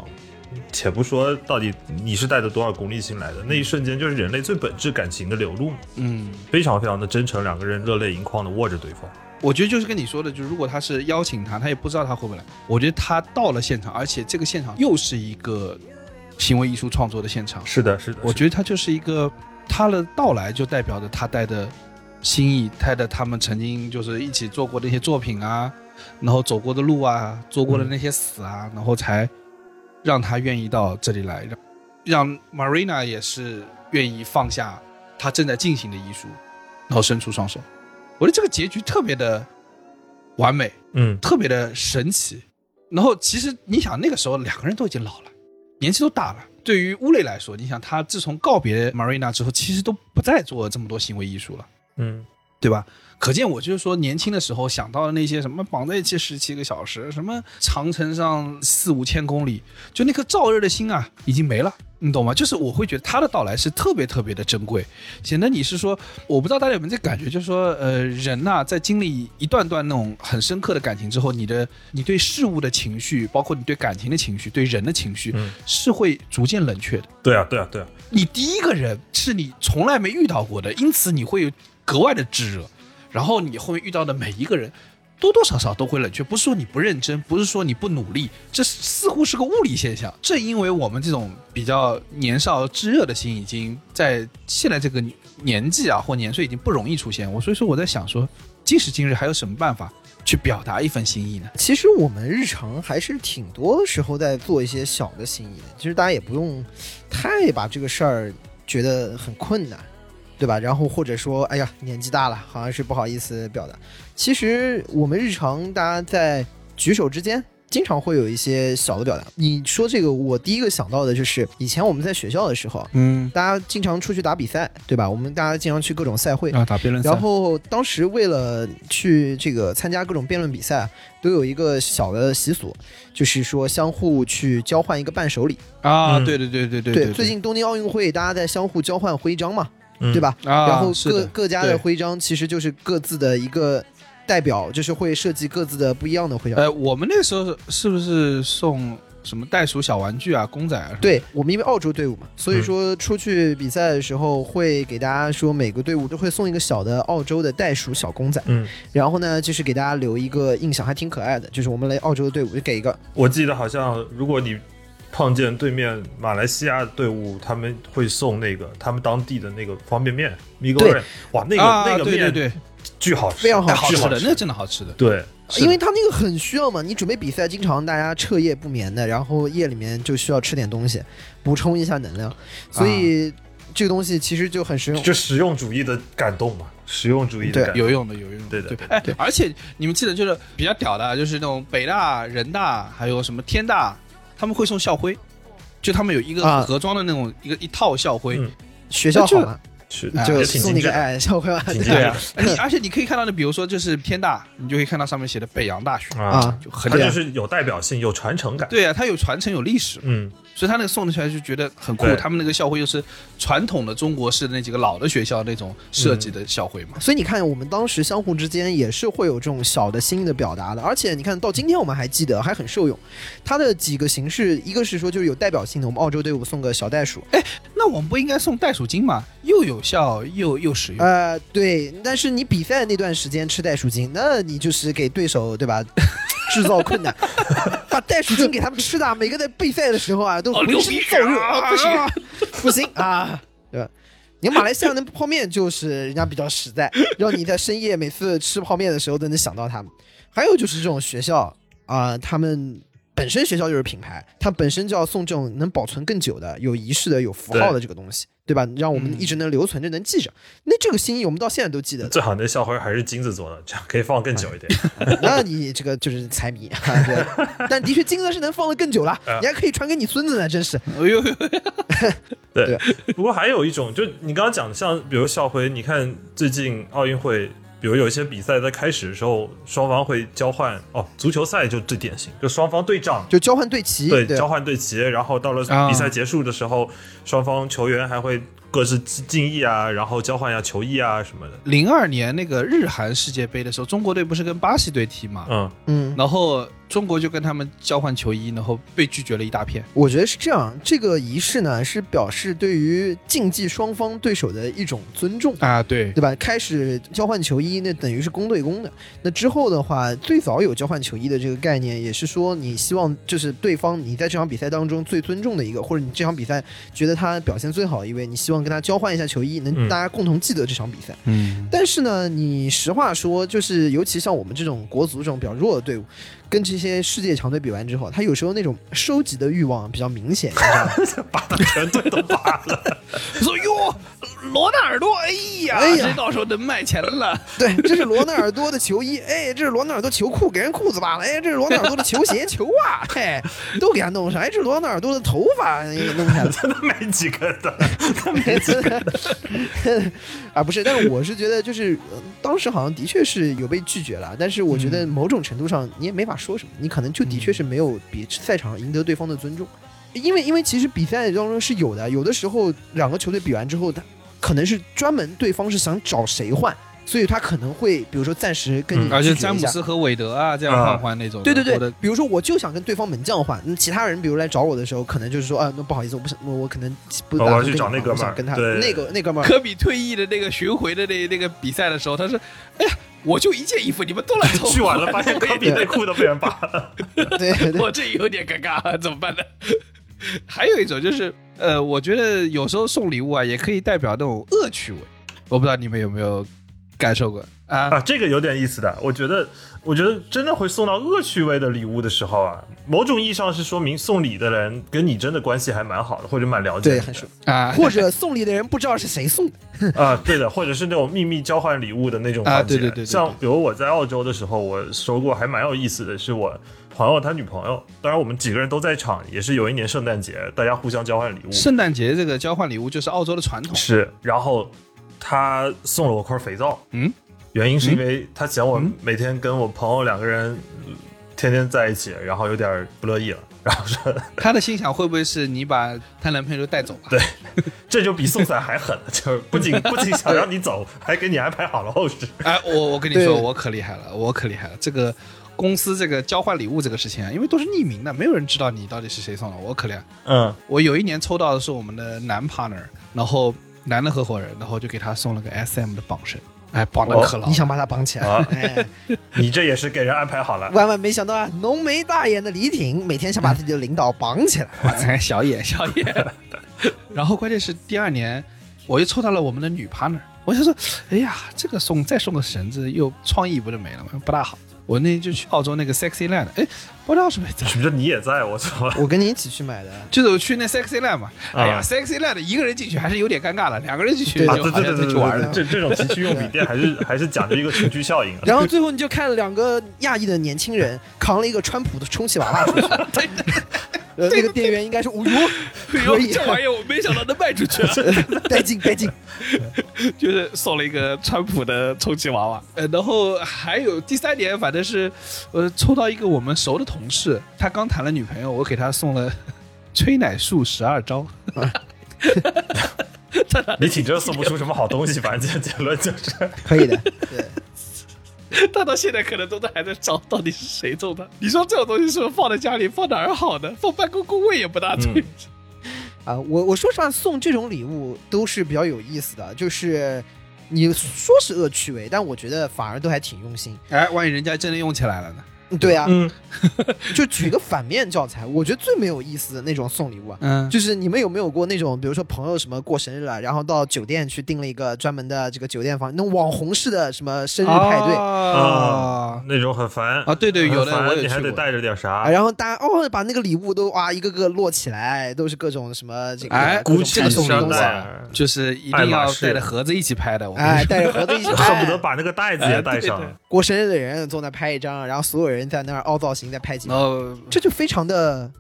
且不说到底你是带着多少功利心来的，那一瞬间就是人类最本质感情的流露，嗯，非常非常的真诚，两个人热泪盈眶的握着对方。我觉得就是跟你说的，就如果他是邀请他，他也不知道他会不会来。我觉得他到了现场，而且这个现场又是一个行为艺术创作的现场，是的，是的，我觉得他就是一个他的到来就代表着他带的心意，带的他们曾经就是一起做过的一些作品啊，然后走过的路啊，做过的那些死啊，然后才让他愿意到这里来，让让 Marina 也是愿意放下他正在进行的艺术，然后伸出双手。我觉得这个结局特别的完美，嗯，特别的神奇。然后其实你想，那个时候两个人都已经老了，年纪都大了。对于乌雷来说，你想他自从告别 Marina 之后，其实都不再做这么多行为艺术了，嗯，对吧？可见我就是说，年轻的时候想到的那些什么绑在一起十七个小时，什么长城上四五千公里，就那颗燥热的心啊，已经没了。你懂吗？就是我会觉得他的到来是特别特别的珍贵。显得你是说，我不知道大家有没有这感觉，就是说，呃，人呐、在经历一段段那种很深刻的感情之后，你的你对事物的情绪，包括你对感情的情绪，对人的情绪，嗯是会逐渐冷却的。对啊，对啊，对啊，你第一个人是你从来没遇到过的，因此你会格外的炙热。然后你后面遇到的每一个人，多多少少都会冷却。不是说你不认真，不是说你不努力，这似乎是个物理现象。正因为我们这种比较年少炙热的心，已经在现在这个年纪啊或年岁已经不容易出现。我所以说我在想说，今时今日还有什么办法去表达一份心意呢？其实我们日常还是挺多时候在做一些小的心意的，其实大家也不用太把这个事儿觉得很困难，对吧？然后或者说，哎呀，年纪大了，好像是不好意思表达。其实我们日常大家在举手之间。经常会有一些小的表达。你说这个，我第一个想到的就是以前我们在学校的时候，嗯，大家经常出去打比赛，对吧？我们大家经常去各种赛会，啊，打辩论赛，然后当时为了去这个参加各种辩论比赛，都有一个小的习俗，就是说相互去交换一个伴手礼。啊，嗯对对对对对对，最近东京奥运会大家在相互交换徽章嘛，嗯对？吧？啊，然后各各家的徽章其实就是各自的一个代表，就是会设计各自的不一样的徽章。呃，我们那时候是不是送什么袋鼠小玩具啊、公仔啊？对我们因为澳洲队伍嘛，所以嗯说出去比赛的时候会给大家说每个队伍都会送一个小的澳洲的袋鼠小公仔，嗯，然后呢就是给大家留一个印象，还挺可爱的。就是我们来澳洲的队伍就给一个，我记得好像如果你碰见对面马来西亚队伍，他们会送那个他们当地的那个方便面米对糕面，哇，那个、啊，那个面对对对，巨好吃，非常好好吃。的，巨好吃。那真的好吃的。对，因为他那个很需要嘛，你准备比赛，经常大家彻夜不眠的，然后夜里面就需要吃点东西补充一下能量，所以这个东西其实就很实用。就实用主义的感动嘛，实用主义的对。感动。有用的，有用的，对的对而且你们记得，就是比较屌的，就是那种北大、人大，还有什么天大，他们会送校徽，就他们有一个啊。盒装的那种一个一套校徽，嗯。学校好吗？是啊就送。那个哎，校徽吧，对。啊，你而且你可以看到的，比如说就是天大，你就可以看到上面写的北洋大学，啊，就很它就是有代表性、有传承感。对啊，它有传承有历史，嗯，所以他那个送的出来就觉得很酷。他们那个校徽又是传统的中国式的那几个老的学校那种设计的校徽嘛。所以你看，我们当时相互之间也是会有这种小的新的表达的，而且你看到今天我们还记得，还很受用。它的几个形式，一个是说就是有代表性的，我们澳洲队伍送个小袋鼠，那我们不应该送袋鼠精吗？又有效又又实用。呃，对。但是你比赛那段时间吃袋鼠精，那你就是给对手对吧制造困难，*laughs* 把袋鼠精给他们吃的，*laughs* 每个在备赛的时候啊都浑身燥热啊，不行不行啊，对吧？你马来西亚的泡面就是人家比较实在，*laughs* 让你在深夜每次吃泡面的时候都能想到他们。还有就是这种学校啊、他们本身学校就是品牌，它本身就要送这种能保存更久的、有仪式的、有符号的这个东西，对吧？让我们一直能留存着、能记着。那这个心意我们到现在都记得。最好那校徽还是金子做的，这样可以放更久一点。*laughs* 那你这个就是财迷，对。*laughs* 但的确金子是能放的更久了，你还可以传给你孙子呢，真是。哎呦，对，不过还有一种，就你刚刚讲的，像比如校徽，你看最近奥运会，比如有一些比赛在开始的时候，双方会交换哦，足球赛就最典型，就双方对仗。就交换队旗，对对交换队旗，然后到了啊比赛结束的时候，双方球员还会各自敬意啊，然后交换一下球衣啊什么的。零二年那个日韩世界杯的时候，中国队不是跟巴西队踢嘛？嗯，嗯，然后中国就跟他们交换球衣，然后被拒绝了一大片。我觉得是这样。这个仪式呢，是表示对于竞技双方对手的一种尊重。啊，对，对吧？开始交换球衣，那等于是公对公的。那之后的话，最早有交换球衣的这个概念，也是说你希望就是对方你在这场比赛当中最尊重的一个，或者你这场比赛觉得他表现最好的一位，你希望跟他交换一下球衣，能嗯大家共同记得这场比赛。嗯，但是呢，你实话说，就是尤其像我们这种国足这种比较弱的队伍，跟这些世界强队比完之后，他有时候那种收集的欲望比较明显，你知道吗？*laughs* 把他全队都拔了。*laughs* 说哟，罗纳尔多，哎呀，哎呀这到时候能卖钱了。*laughs* 对，这是罗纳尔多的球衣，哎，这是罗纳尔多球裤，给人裤子扒了，哎，这是罗纳尔多的球鞋、球袜，嘿，都给他弄上，哎，这是罗纳尔多的头发也给弄下来，真的没几个的，啊，不是，但是我是觉得，就是、呃当时好像的确是有被拒绝了，但是我觉得某种程度上你也没法说什么，你可能就的确是没有比赛场上赢得对方的尊重，因为因为其实比赛当中是有的，有的时候两个球队比完之后，他可能是专门对方是想找谁换，所以他可能会比如说暂时跟你嗯而且詹姆斯和韦德啊，这样啊换换那种。的。对对对，比如说我就想跟对方门将换，那其他人比如来找我的时候，可能就是说啊，那不好意思，我不想，我我可能不打哦我要去算跟你换找那哥们儿我想跟他那个那哥们儿，科比退役的那个巡回的那那个比赛的时候，他说：“哎呀，我就一件衣服，你们都来凑。*laughs* ”去晚了发现科比内裤都被人扒了。对对 *laughs* 我这有点尴尬，怎么办呢？*laughs* 还有一种就是，呃，我觉得有时候送礼物啊，也可以代表那种恶趣味。我不知道你们有没有感受过啊？啊，这个有点意思的。我觉得，我觉得真的会送到恶趣味的礼物的时候啊，某种意义上是说明送礼的人跟你真的关系还蛮好的，或者蛮了解对，你很熟。啊，*laughs* 或者送礼的人不知道是谁送的，*laughs* 啊，对的，或者是那种秘密交换礼物的那种啊环节。对对对对对像比如我在澳洲的时候，我收过还蛮有意思的，是我朋友他女朋友，当然我们几个人都在场，也是有一年圣诞节，大家互相交换礼物。圣诞节这个交换礼物就是澳洲的传统。是，然后他送了我块肥皂，嗯，原因是因为他嫌我嗯每天跟我朋友两个人呃天天在一起，然后有点不乐意了，*laughs* 然后说他的心想会不会是你把她男朋友都带走了？对 *laughs* 这就比送伞还狠了，*laughs* 就是不仅不仅想让你走，还给你安排好了后事。哎，我我跟你说，我可厉害了，我可厉害了。这个公司这个交换礼物这个事情啊，因为都是匿名的，没有人知道你到底是谁送的，我可厉害。嗯，我有一年抽到的是我们的男 partner，然后男的合伙人，然后就给他送了个 SM 的绑绳，哎，绑的可牢了。你想把他绑起来？啊哎，*laughs* 你这也是给人安排好了。万万没想到啊，浓眉大眼的李挺每天想把自己的领导绑起来。*laughs* 哎，小野小野。*laughs* 然后关键是第二年，我又抽到了我们的女 partner，我就说，哎呀，这个送再送个绳子，又创意不就没了吗？不大好。我那天就去澳洲那个 Sexy Land，哎，不知道是不是在，什么叫你也在？我操！*laughs* 我跟你一起去买的，就是我去那 Sexy Land 嘛。哎呀啊，Sexy Land 一个人进去还是有点尴尬的，两个人进去就去玩了。这这种情趣用品店还是 *laughs* 还是讲究一个群居效应啊。然后最后你就看两个亚裔的年轻人扛了一个川普的充气娃娃出去，*laughs* 对呃那个店员应该是：“哦哟，可以，这玩意儿我没想到能卖出去，带劲带劲。就是送了一个川普的充气娃娃。呃，然后还有第三点，反正是呃抽到一个我们熟的同事，他刚谈了女朋友，我给他送了 *laughs* 催奶术十二招。*laughs* 你挺真送不出什么好东西，反正结论就是，”可以的，对，*laughs* 他到现在可能都在还在找到底是谁送的。你说这种东西是不是放在家里放哪儿好呢？放办公工位也不大对。啊，我我说实话，送这种礼物都是比较有意思的，就是你说是恶趣味，但我觉得反而都还挺用心。哎，万一人家真的用起来了呢？对啊，嗯，*laughs* 就举个反面教材，我觉得最没有意思的那种送礼物啊，嗯，就是你们有没有过那种，比如说朋友什么过生日了，然后到酒店去订了一个专门的这个酒店房，那种网红式的什么生日派对。啊那种很烦啊，对对，有的我也去过。你还得带着点啥啊，？然后大家哦，把那个礼物都哇一个个摞起来，都是各种什么这个哎各种送的香东西，就是一定要带着盒子一起拍的，哎，带着盒子一起 *laughs* 恨不得把那个袋子也带上过生日的人坐那拍一张，然后所有人在那儿凹造型在拍几张，然后这就非常的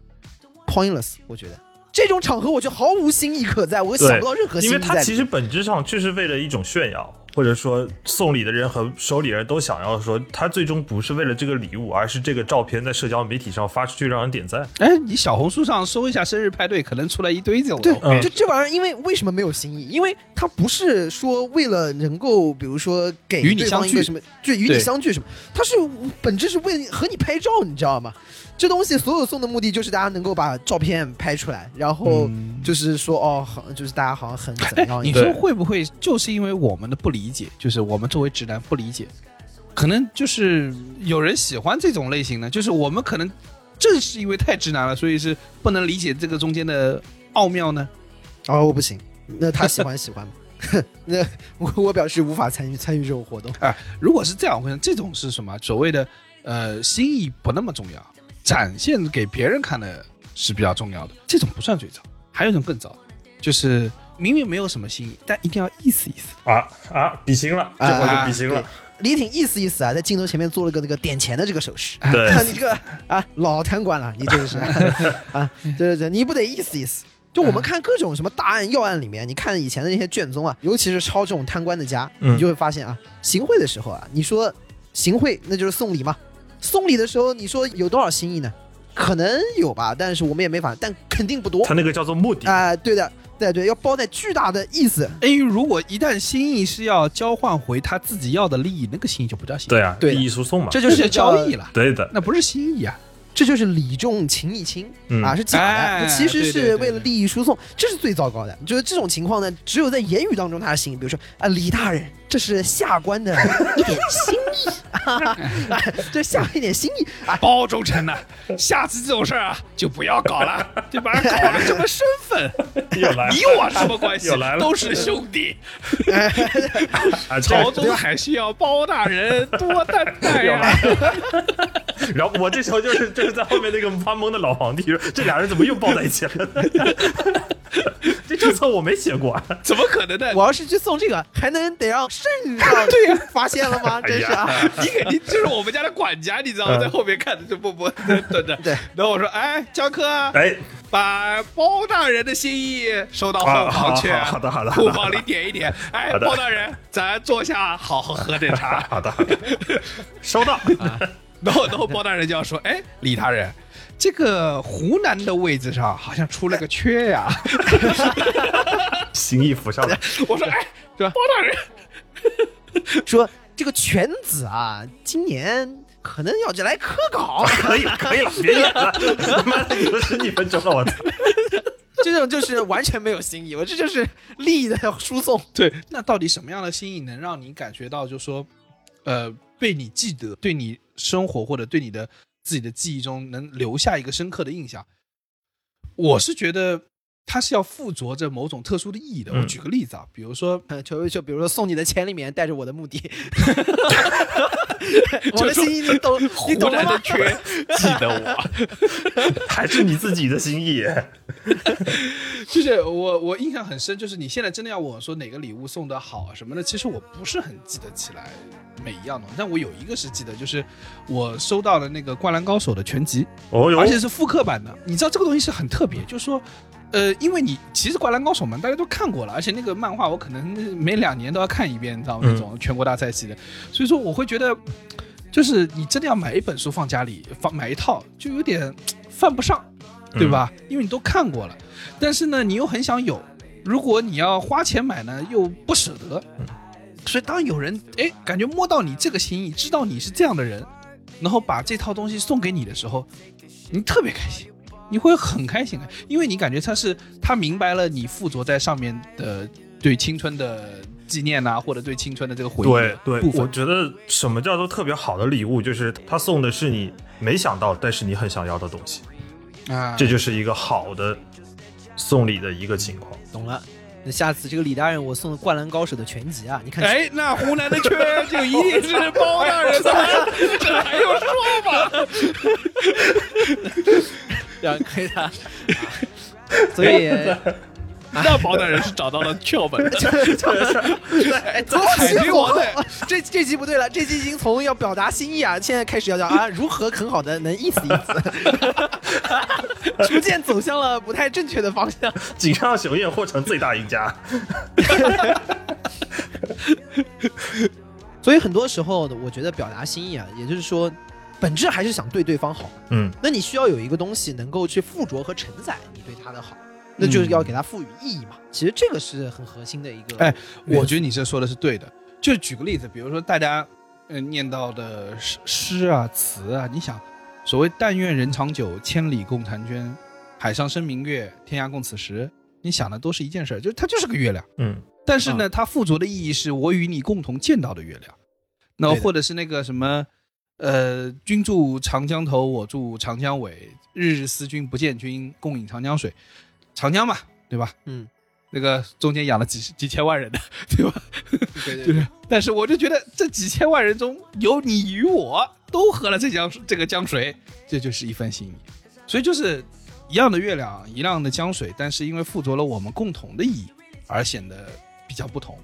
pointless，我觉得这种场合我就毫无新意可在，我想不到任何新因为。它其实本质上就是为了一种炫耀，或者说送礼的人和收礼人都想要说，他最终不是为了这个礼物，而是这个照片在社交媒体上发出去让人点赞。哎，你小红书上搜一下生日派对，可能出来一堆这种。对，嗯就这玩意儿，因为为什么没有新意？因为他不是说为了能够，比如说给与你对方相聚一个什么，就与你相聚什么，他是本质是为了和你拍照，你知道吗？这东西所有送的目的就是大家能够把照片拍出来，然后嗯就是说哦，好，就是大家好像很怎么样。*laughs* 你说会不会就是因为我们的不理解，就是我们作为直男不理解，可能就是有人喜欢这种类型呢？就是我们可能正是因为太直男了，所以是不能理解这个中间的奥妙呢？哦，我不行，那他喜欢喜欢嘛，*laughs* 那我我表示无法参与参与这种活动。啊，如果是这样，我想这种是什么？所谓的呃心意不那么重要，展现给别人看的是比较重要的。这种不算最糟，还有一种更糟，就是明明没有什么心意，但一定要意思意思。啊啊，比心了，这会儿就比心了。李挺意思意思啊，在镜头前面做了个那个点钱的这个手势。对看 *laughs* 你这个啊，老贪官了，你这个是 *laughs* 啊，对对对，你不得意思意思。就我们看各种什么大案要案里面，你看以前的那些卷宗啊，尤其是抄这种贪官的家，嗯你就会发现啊，行贿的时候啊，你说行贿那就是送礼嘛，送礼的时候你说有多少心意呢？可能有吧，但是我们也没法，但肯定不多他那个叫做目的。啊、对的，对对，要包在巨大的意思。因为如果一旦心意是要交换回他自己要的利益，那个心意就不叫心意，对啊，对利益输送嘛。这就是交易了，对的，那不是心意啊。这就是礼重情义轻、嗯啊，是假的，哎其实是为了利益输送，这是最糟糕的。就是这种情况呢，只有在言语当中他的心意，比如说啊，李大人，这是下官的 *laughs* 一点心意，啊、这下官一点心意啊，包忠臣呐、下次这种事儿啊，就不要搞了，对吧？搞了什么身份？又来了你我什么关系？又来了都是兄弟。啊，朝这中还需要包大人多担待呀、然后我这时候就是就是在后面那个发懵的老皇帝说，这俩人怎么又抱在一起了？*laughs* 这政策我没写过啊。怎么可能呢？我要是去送这个，还能得让圣上 *laughs* 对呀发现了吗？真是啊，*laughs* 你肯定就是我们家的管家，你知道吗？在后面看着就不不 *laughs* 等着。对，然后我说：“哎，江科啊，哎，把包大人的心意收到后房去，啊好的好的库房里点一点。哎，包大人，咱坐下好好喝点茶。好的好的，收到。然后，然后包大人就要说：“哎，李大人，这个湖南的位置上好像出了个缺呀。心意浮上来，”我说：“哎，对吧？包大人，*laughs* 说这个犬子啊，今年可能要来科考，可以了可以了，*laughs* 别演了，他 *laughs* 妈的有十几分钟了，我操！这种就是完全没有新意，我这就是利益的输送。对，那到底什么样的新意能让你感觉到，就说，呃，被你记得，对你生活或者对你的自己的记忆中能留下一个深刻的印象？我是觉得它是要附着着某种特殊的意义的。我嗯举个例子啊，比如说，*laughs* 呃就就比如说送你的钱里面带着我的目的，*laughs* 我的心意你懂，*laughs* 你湖懂了吗？南的缺，记得我。还是你自己的心意。就是我我印象很深，就是你现在真的要问我说哪个礼物送的好啊什么的，其实我不是很记得起来每一样东西，但我有一个是记得，就是我收到了那个《灌篮高手》的全集，哦哟而，且是复刻版的。你知道这个东西是很特别，就是说，呃，因为你其实《灌篮高手》嘛，大家都看过了，而且那个漫画我可能每两年都要看一遍，你知道那种全国大赛系的，所以说我会觉得，就是你真的要买一本书放家里，放买一套就有点犯不上，对吧？因为你都看过了，但是呢，你又很想有，如果你要花钱买呢，又不舍得，所以当有人哎感觉摸到你这个心意，知道你是这样的人，然后把这套东西送给你的时候，你特别开心。你会很开心的，因为你感觉他是他明白了你附着在上面的对青春的纪念呐、或者对青春的这个回忆对对我觉得什么叫做特别好的礼物，就是他送的是你没想到，但是你很想要的东西，啊，这就是一个好的送礼的一个情况。懂了。那下次这个李大人，我送的《灌篮高手》的全集啊，你看，哎，那湖南的圈就一定是包大人的，*laughs* 这还用说吗？两亏他。*laughs* 所以，那包大人是找到了窍门。*laughs* *laughs* 哎，从海贼王的哦这这集不对了，这集已经从要表达心意啊，现在开始要讲啊，如何很好的能意思意思，逐渐走向了不太正确的方向。井上雄彦或成最大赢家。所以很多时候，我觉得表达心意啊，也就是说，本质还是想对对方好。嗯，那你需要有一个东西能够去附着和承载你对他的好，那就是要给他赋予意义嘛。其实这个是很核心的一个。哎，我觉得你这说的是对的。就举个例子，比如说大家呃念到的诗诗啊、词啊，你想，所谓“但愿人长久，千里共婵娟，海上生明月，天涯共此时”，你想的都是一件事儿，就是它就是个月亮。嗯，但是呢，它附着的意义是我与你共同见到的月亮，那或者是那个什么，呃，君住长江头，我住长江尾，日日思君不见君，共饮长江水，长江嘛，对吧？嗯，那个中间养了几十几千万人的，对吧？*laughs* 对对就是，但是我就觉得这几千万人中有你与我都喝了这江这个江水，这就是一份心意。所以就是一样的月亮，一样的江水，但是因为附着了我们共同的意义，而显得比较不同，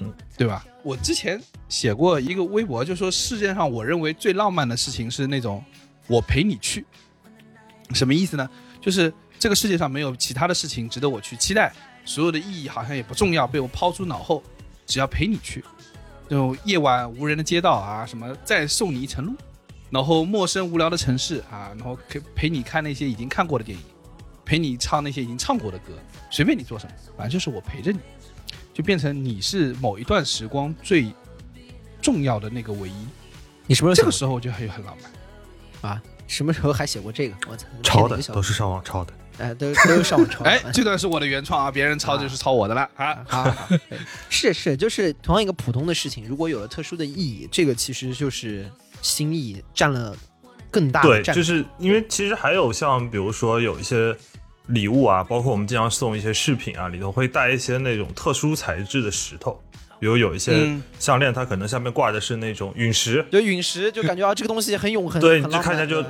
嗯，对吧？我之前写过一个微博，就说世界上我认为最浪漫的事情是那种我陪你去，什么意思呢？就是这个世界上没有其他的事情值得我去期待，所有的意义好像也不重要，被我抛诸脑后，只要陪你去，就夜晚无人的街道啊，什么再送你一程路，然后陌生无聊的城市啊，然后陪陪你看那些已经看过的电影，陪你唱那些已经唱过的歌，随便你做什么，反正就是我陪着你，就变成你是某一段时光最重要的那个唯一。你什么时候这个时候我觉得还很浪漫。啊？什么时候还写过这个？我操，抄的都是上网抄的。哎，都都是上网抄的。*laughs* 哎，这段是我的原创啊，别人抄就是抄我的了啊。好，好好是是，就是同样一个普通的事情，如果有了特殊的意义，这个其实就是心意占了更大的对。就是因为其实还有像比如说有一些礼物啊，包括我们经常送一些饰品啊，里头会带一些那种特殊材质的石头，比如有一些嗯项链，它可能下面挂的是那种陨石，就陨石，就感觉啊，这个东西很永恒，对，你就看起来就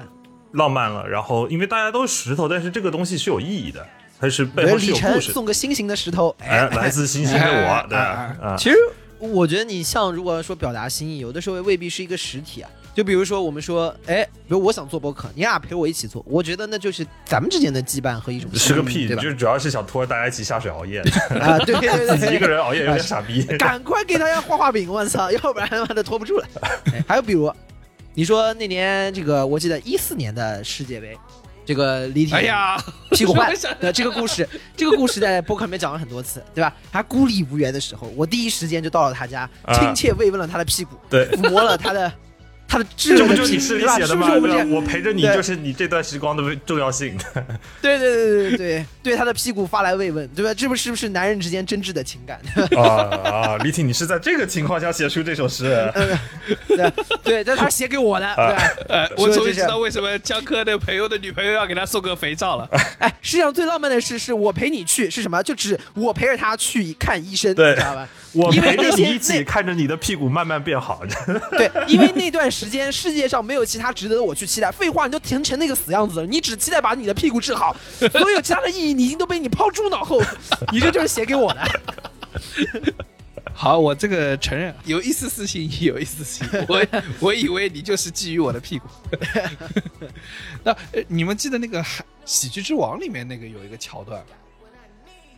浪漫了。然后因为大家都是石头，但是这个东西是有意义的，它是背后是有故事。送个心形的石头，哎，来自星星的哎我，对哎啊，其实我觉得你像如果说表达心意，有的时候未必是一个实体啊。就比如说我们说，哎，比如我想做播客，你俩陪我一起做，我觉得那就是咱们之间的羁绊和一种是个屁，对吧？就主要是想拖着大家一起下水熬夜，*laughs* 啊，对对对对，*laughs* 自己一个人熬夜有点傻逼。赶快给大家画画饼，我操，*laughs* 要不然他妈的拖不住了。哎还有比如，你说那年这个，我记得一四年的世界杯，这个李铁哎呀，屁股坏说的这个故事，这个故事在播客里面讲了很多次，对吧？他孤立无援的时候，我第一时间就到了他家，啊亲切慰问了他的屁股，对，抚摸了他的他的炙这不就是你诗里写的吗？不是我？我陪着你，就是你这段时光的重要性。对对对对对对，对他的屁股发来慰问，对吧？这不是不是男人之间真挚的情感？*laughs* 啊啊！李挺，你是在这个情况下写出这首诗？对 *laughs* 对，这是他写给我的，*laughs* 对我终于知道为什么江科的朋友的女朋友要给他送个肥皂了。哎，世界上最浪漫的事是我陪你去，是什么？就只我陪着他去看医生，你知道吧？我陪着那些你一起看着你的屁股慢慢变好。*laughs* 对，因为那段时间，世界上没有其他值得我去期待。废话，你都甜成那个死样子了，你只期待把你的屁股治好，所有其他的意义你已经都被你抛诸脑后。*laughs* 你这就是写给我的。*laughs* 好，我这个承认有一丝丝心意，有一丝丝心意。我我以为你就是觊觎我的屁股。那呃你们记得那个《喜剧之王》里面那个有一个桥段，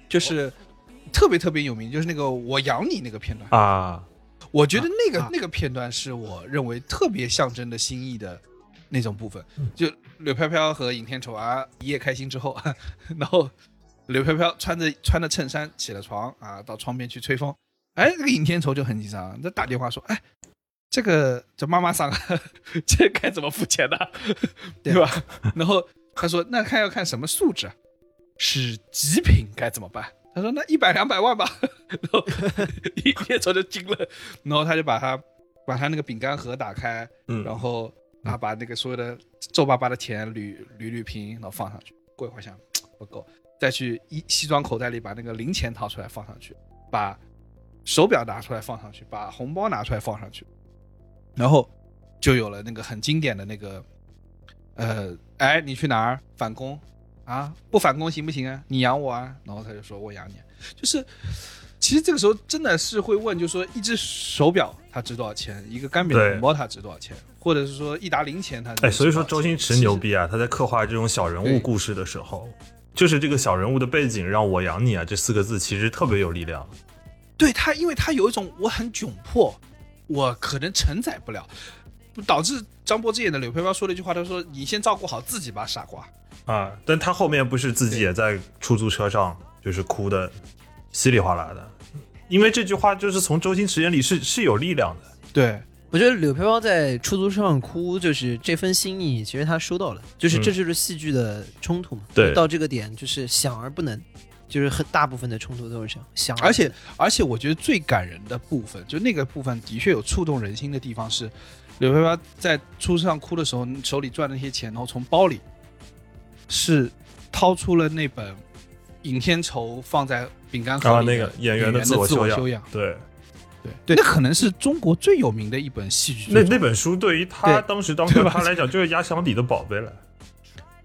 就是特别特别有名，就是那个我养你那个片段。啊，我觉得那个、那个片段是我认为特别象征的心意的那种部分。就柳飘飘和尹天仇啊一夜开心之后，*laughs* 然后柳飘飘穿着穿着衬衫起了床啊，到窗边去吹风。哎，这个尹天仇就很紧张，他打电话说：“哎，这个这妈妈桑，*laughs* 这该怎么付钱呢？*laughs* 对吧？”然后他说：“那看要看什么素质啊，是极品该怎么办？”他说：“那一百两百万吧。*laughs* ”然后尹天仇就惊了，然后他就把他把他那个饼干盒打开，嗯。然后啊把那个所有的皱巴巴的钱捋捋捋平，然后放上去。过一会儿想不够，再去衣西装口袋里把那个零钱掏出来放上去，把手表拿出来放上去，把红包拿出来放上去，然后就有了那个很经典的那个，呃，哎，你去哪儿？反攻啊？不反攻行不行啊？你养我啊？然后他就说我养你，就是。其实这个时候真的是会问，就是说一只手表它值多少钱，一个干瘪的对红包它值多少钱，或者是说一沓零钱它哎，所以说周星驰牛逼啊！他在刻画这种小人物故事的时候，就是这个小人物的背景让我养你啊这四个字其实特别有力量。对他，因为他有一种我很窘迫，我可能承载不了，导致张柏芝演的柳飘飘说了一句话，他说：“你先照顾好自己吧，傻瓜。啊，但他后面不是自己也在出租车上就是哭的稀里哗啦的，因为这句话就是从周星驰眼里是是有力量的。”对，我觉得柳飘飘在出租车上哭，就是这份心意，其实他收到了，就是嗯。这就是戏剧的冲突嘛。对。到这个点就是想而不能，就是很大部分的冲突都是这样，想而而且而且我觉得最感人的部分，就那个部分的确有触动人心的地方是，柳飘飘在出租车上哭的时候，手里攥的那些钱，然后从包里是掏出了那本尹天仇放在饼干盒啊，里的那个演员的自我修修养，对，对对，那可能是中国最有名的一本戏剧那。那本书对于他当时当对吧时他来讲就是压箱底的宝贝了。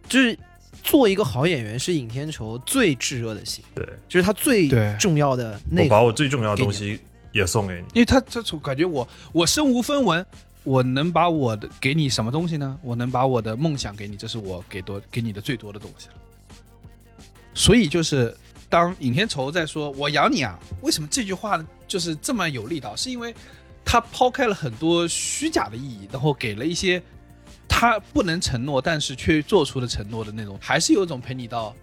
就是做一个好演员是尹天仇最炙热的心，对，就是他最重要的我内核。把我最重要的东西也送给你。因为他他从感觉我，我身无分文，我能把我的给你什么东西呢？我能把我的梦想给你，这是我给多给你的最多的东西了。所以就是当尹天仇在说“我养你啊”，为什么这句话就是这么有力道？是因为他抛开了很多虚假的意义，然后给了一些他不能承诺，但是却做出了承诺的那种，还是有一种陪你到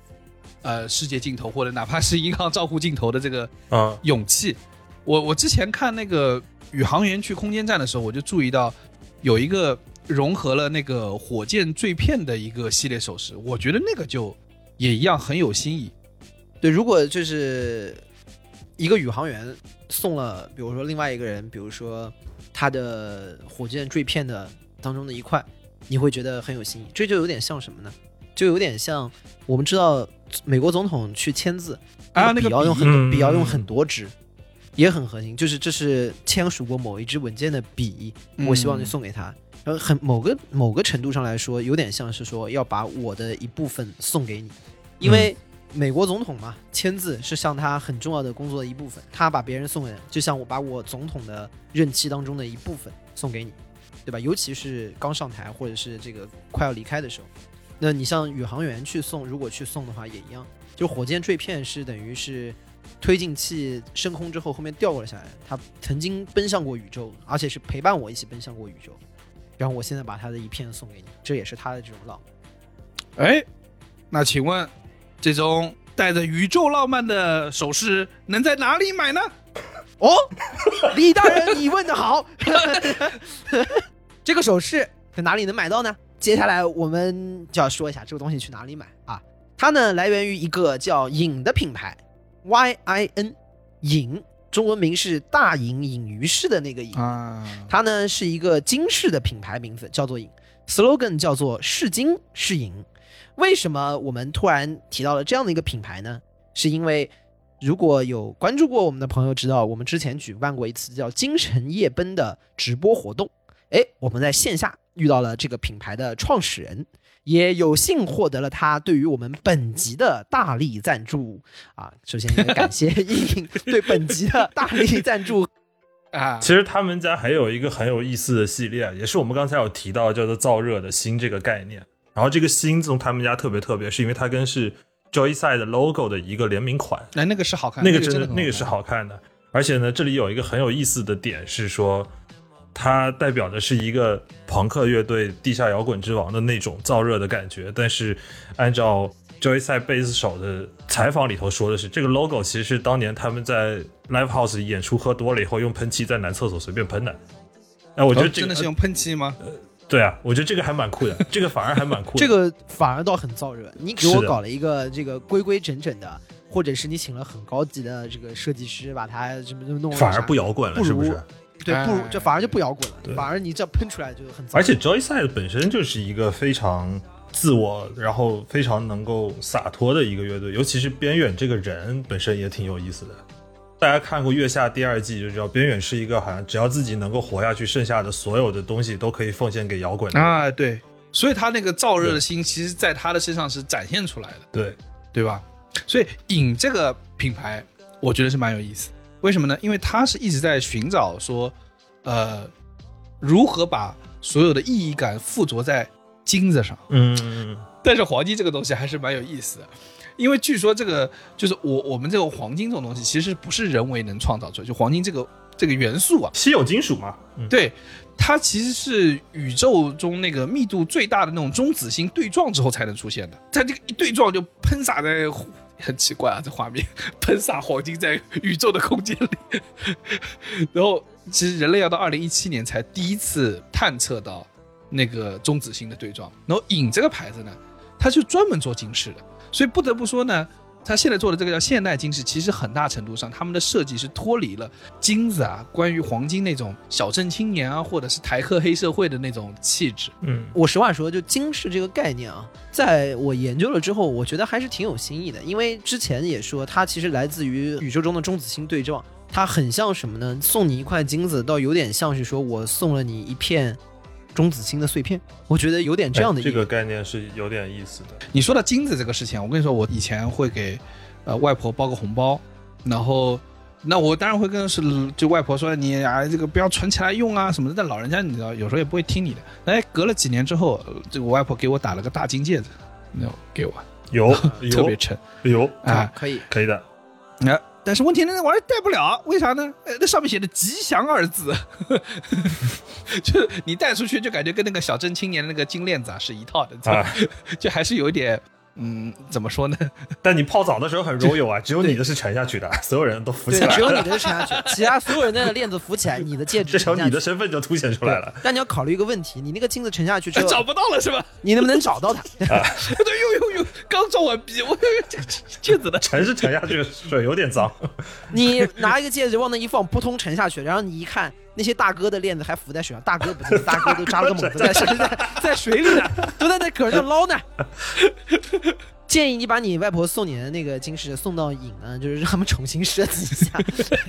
呃世界尽头，或者哪怕是银行账户尽头的这个啊，勇气。我我之前看那个宇航员去空间站的时候，我就注意到有一个融合了那个火箭坠片的一个系列首饰，我觉得那个就也一样很有新意。对，如果就是一个宇航员送了，比如说另外一个人，比如说他的火箭坠片的当中的一块，你会觉得很有新意。这就有点像什么呢？就有点像我们知道美国总统去签字啊那个笔要用很笔要用很多支，也很核心。就是这是签署过某一支文件的笔，我希望你嗯送给他。然后很某个某个程度上来说，有点像是说要把我的一部分送给你，因为美国总统嘛，签字是像他很重要的工作的一部分，他把别人送给，就像我把我总统的任期当中的一部分送给你，对吧？尤其是刚上台或者是这个快要离开的时候，那你像宇航员去送，如果去送的话也一样，就火箭坠片是等于是推进器升空之后后面掉过了下来，他曾经奔向过宇宙，而且是陪伴我一起奔向过宇宙，然后我现在把他的一片送给你，这也是他的这种浪漫。哎，那请问这种带着宇宙浪漫的首饰能在哪里买呢？哦，李大人，你问的好。*laughs* 这个首饰在哪里能买到呢？接下来我们就要说一下这个东西去哪里买啊？它呢来源于一个叫影的品牌，Y I N，隐，中文名是大隐隐于市的那个隐。啊，它呢是一个金饰的品牌名字，叫做隐，slogan 叫做“是金是银”。为什么我们突然提到了这样的一个品牌呢？是因为如果有关注过我们的朋友知道，我们之前举办过一次叫“精神夜奔”的直播活动。哎，我们在线下遇到了这个品牌的创始人，也有幸获得了他对于我们本集的大力赞助啊。首先也感谢莹莹对本集的大力赞助。*laughs* 啊，其实他们家还有一个很有意思的系列，也是我们刚才有提到叫做燥热的心这个概念。然后这个心从他们家特别特别，是因为它跟是 Joyside 的 logo 的一个联名款，哎，那个是好看，那个真的那个是好看的。而且呢，这里有一个很有意思的点是说，它代表的是一个朋克乐队地下摇滚之王的那种燥热的感觉。但是按照贝斯手的采访里头说的是，这个 logo 其实是当年他们在 live house 演出喝多了以后，用喷漆在男厕所随便喷的。哎，我觉得这个、哦真的是用喷漆吗？对啊，我觉得这个还蛮酷的，*laughs* 这个反而还蛮酷的。这个反而倒很燥热。你给我搞了一个这个规规整整的，或者是你请了很高级的这个设计师把它什么这么弄，反而不摇滚了，是不是？对，不如哎就反而就不摇滚了，反而你这喷出来就很燥。而且 Joyside 本身就是一个非常自我，然后非常能够洒脱的一个乐队，尤其是边远这个人本身也挺有意思的。大家看过《月下》第二季就知道，边远是一个好像只要自己能够活下去，剩下的所有的东西都可以奉献给摇滚的。啊，对，所以他那个燥热的心，其实在他的身上是展现出来的，对，对吧？所以影这个品牌，我觉得是蛮有意思。为什么呢？因为他是一直在寻找说，呃，如何把所有的意义感附着在金子上。嗯，但是黄金这个东西还是蛮有意思的，因为据说这个就是我我们这个黄金这种东西，其实不是人为能创造出来，就黄金这个这个元素啊，稀有金属嘛，嗯，对，它其实是宇宙中那个密度最大的那种中子星对撞之后才能出现的。它这个一对撞就喷洒在，很奇怪啊，这画面 *laughs* 喷洒黄金在宇宙的空间里。*laughs* 然后，其实人类要到二零一七年才第一次探测到那个中子星的对撞。然后，影这个牌子呢，它是专门做近视的，所以不得不说呢。它现在做的这个叫现代金饰，其实很大程度上，他们的设计是脱离了金子啊，关于黄金那种小镇青年啊，或者是台客黑社会的那种气质。嗯，我实话说，就金饰这个概念啊，在我研究了之后，我觉得还是挺有新意的。因为之前也说，它其实来自于宇宙中的中子星对撞，它很像什么呢？送你一块金子，倒有点像是说我送了你一片中子星的碎片。我觉得有点这样的意义。哎这个概念是有点意思的。你说到金子这个事情，我跟你说，我以前会给呃外婆包个红包，然后那我当然会跟是就外婆说你啊这个不要存起来用啊什么的，但老人家你知道有时候也不会听你的。哎，隔了几年之后，呃这个我外婆给我打了个大金戒指，那给我 *laughs* 有特别有沉有，啊。可以，可以的。啊，但是问题呢，那玩意儿戴不了，为啥呢？呃，那上面写的“吉祥”二字，*laughs* 就是你带出去就感觉跟那个小镇青年的那个金链子啊是一套的，啊，*laughs* 就还是有一点，嗯，怎么说呢？*laughs* 但你泡澡的时候很柔有啊，只有你的是沉下去的，所有人都浮起，来只有你的是沉下去，其他所有人的链子浮起来，你的戒指这时候你的。身份就凸显出来了。但你要考虑一个问题，你那个金子沉下去之后，找不到了是吧？你能不能找到它？对，呦呦呦，刚装完逼，我这 *laughs* 戒指呢？沉是沉下去，水有点脏。*laughs* 你拿一个戒指往那一放，扑通沉下去，然后你一看，那些大哥的链子还浮在水上，大哥不行，大哥都扎了个猛子 *laughs* 在在在水里呢，都在那壳上捞呢。建议你把你外婆送你的那个金饰送到影呢，就是让他们重新设计一下，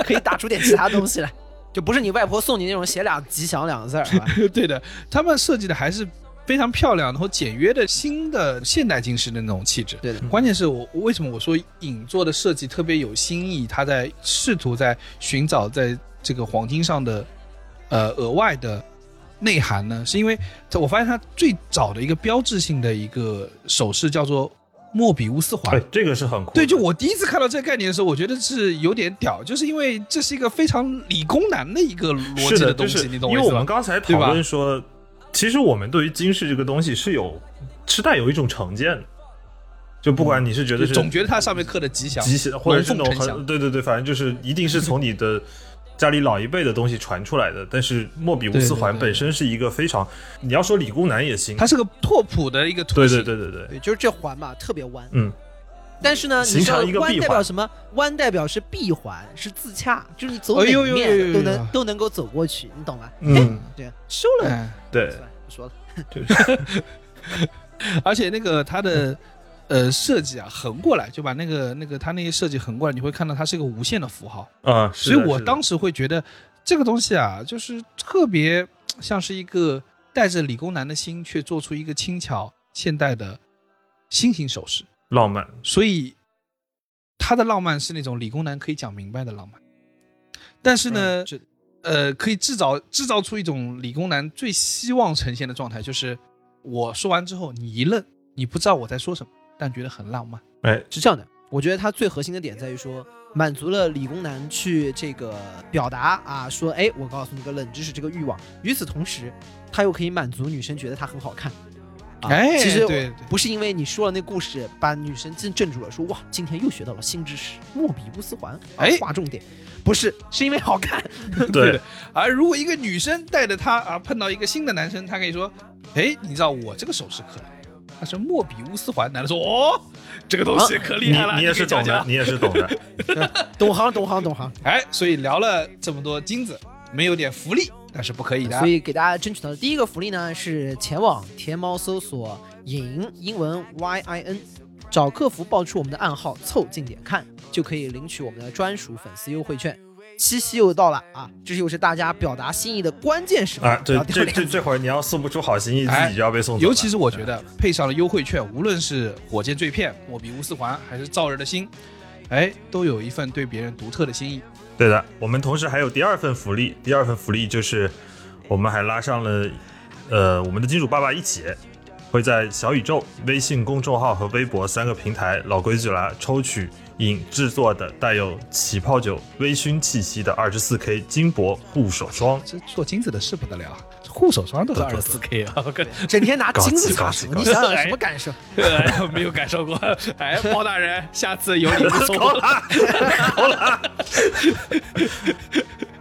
可以打出点其他东西来，就不是你外婆送你那种写俩吉祥两个字儿，对的，他们设计的还是非常漂亮，然后简约的新的现代金饰的那种气质。对的，关键是我我为什么我说影座的设计特别有新意？他在试图在寻找在这个黄金上的呃额外的内涵呢？是因为我发现它最早的一个标志性的一个首饰叫做莫比乌斯环。对，这个是很酷。对，就我第一次看到这个概念的时候，我觉得是有点屌，就是因为这是一个非常理工男的一个逻辑的，东西，就是你懂我意思吧因为我们？刚才讨论说，其实我们对于金饰这个东西是有是带有一种成见的，就不管你是觉得就是总觉得它上面刻的吉祥，吉祥，或者是那种很对对对，反正就是一定是从你的家里老一辈的东西传出来的。但是莫比乌斯环本身是一个非常，你要说理工男也行，它是个拓扑的一个图对形。对对对对，对，就是这环嘛，特别弯。嗯，但是呢，你知道弯代表什么？弯代表是闭环，是自洽，就是你走哪面都能都能够走过去，你懂吗？嗯，对，收了，哎，对。算，了，不说了。对。*laughs* 而且那个它的呃设计啊，横过来就把那个那个它那些设计横过来，你会看到它是一个无限的符号。啊，所以我当时会觉得这个东西啊，就是特别像是一个带着理工男的心，却做出一个轻巧现代的新型手势，浪漫，所以他的浪漫是那种理工男可以讲明白的浪漫，但是呢，是呃，可以制造制造出一种理工男最希望呈现的状态，就是我说完之后你一愣，你不知道我在说什么，但觉得很浪漫。哎，是这样的，我觉得他最核心的点在于说，满足了理工男去这个表达啊，说，哎，我告诉你个冷知识，这个欲望。与此同时，他又可以满足女生觉得他很好看。啊、哎其实对对不是因为你说了那故事把女生震镇住了，说哇，今天又学到了新知识，莫比乌斯环，啊哎划重点，不是，是因为好看。*laughs* 对的，而如果一个女生带着他啊碰到一个新的男生，他可以说：“哎，你知道我这个手势可厉害，它是莫比乌斯环。”男的说：“哦，这个东西可厉你害了。你也是懂的，你也是懂的。懂行，懂行，懂行。哎，所以聊了这么多金子，没有点福利那是不可以的。所以给大家争取到的第一个福利呢，是前往天猫搜索“影”英文 Y I N，找客服报出我们的暗号，凑近点看，就可以领取我们的专属粉丝优惠券。七夕又到了啊，这又是大家表达心意的关键时刻啊，对这这这这会儿你要送不出好心意，自哎己就要被送走了。尤其是我觉得配上了优惠券，无论是火箭碎片、莫比乌斯环，还是燥热的心，哎，都有一份对别人独特的心意。对的，我们同时还有第二份福利，第二份福利就是我们还拉上了呃我们的金主爸爸一起，会在小宇宙、微信公众号和微博三个平台，老规矩啦，抽取影制作的带有起泡酒微醺气息的二十四 K 金箔护手霜。这做金子的是不得了啊，护手霜都是二十四 K 啊！我跟整天拿金子高擦手，你想想什么感受？哎没有感受过。哎，包大人，下次有礼物送我。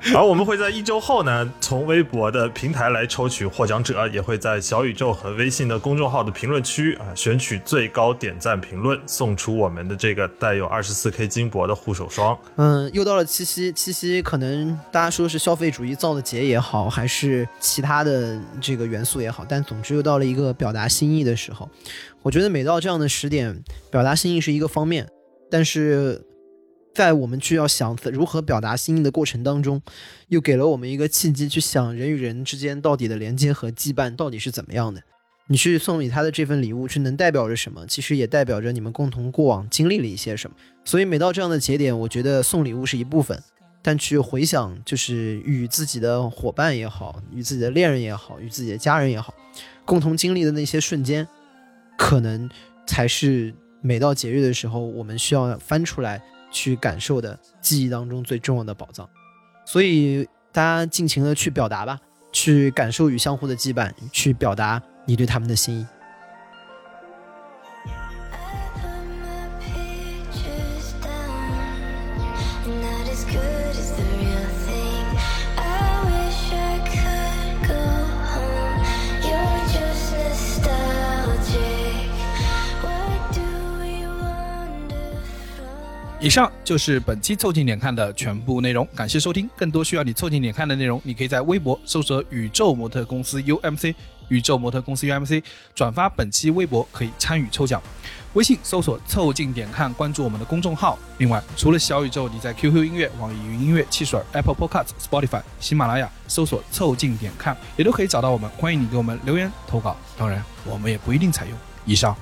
*laughs* 而我们会在一周后呢，从微博的平台来抽取获奖者，也会在小宇宙和微信的公众号的评论区啊选取最高点赞评论，送出我们的这个带有二十四 K 金箔的护手霜。嗯，又到了七夕，七夕可能大家说是消费主义造的节也好，还是其他的这个元素也好，但总之又到了一个表达心意的时候。我觉得每到这样的时点，表达心意是一个方面，但是在我们去要想如何表达心意的过程当中，又给了我们一个契机去想人与人之间到底的连接和羁绊到底是怎么样的。你去送礼他的这份礼物，是能代表着什么？其实也代表着你们共同过往经历了一些什么。所以每到这样的节点，我觉得送礼物是一部分，但去回想，就是与自己的伙伴也好，与自己的恋人也好，与自己的家人也好，共同经历的那些瞬间，可能才是每到节日的时候，我们需要翻出来去感受的记忆当中最重要的宝藏。所以大家尽情的去表达吧，去感受与相互的羁绊，去表达你对他们的心意。以上就是本期凑近点看的全部内容，感谢收听。更多需要你凑近点看的内容，你可以在微博搜索“宇宙模特公司 UMC”，宇宙模特公司 UMC，转发本期微博可以参与抽奖。微信搜索“凑近点看”，关注我们的公众号。另外，除了小宇宙，你在 QQ 音乐、网易云音乐、汽水、Apple Podcasts、Spotify、喜马拉雅搜索“凑近点看”，也都可以找到我们。欢迎你给我们留言投稿，当然我们也不一定采用。以上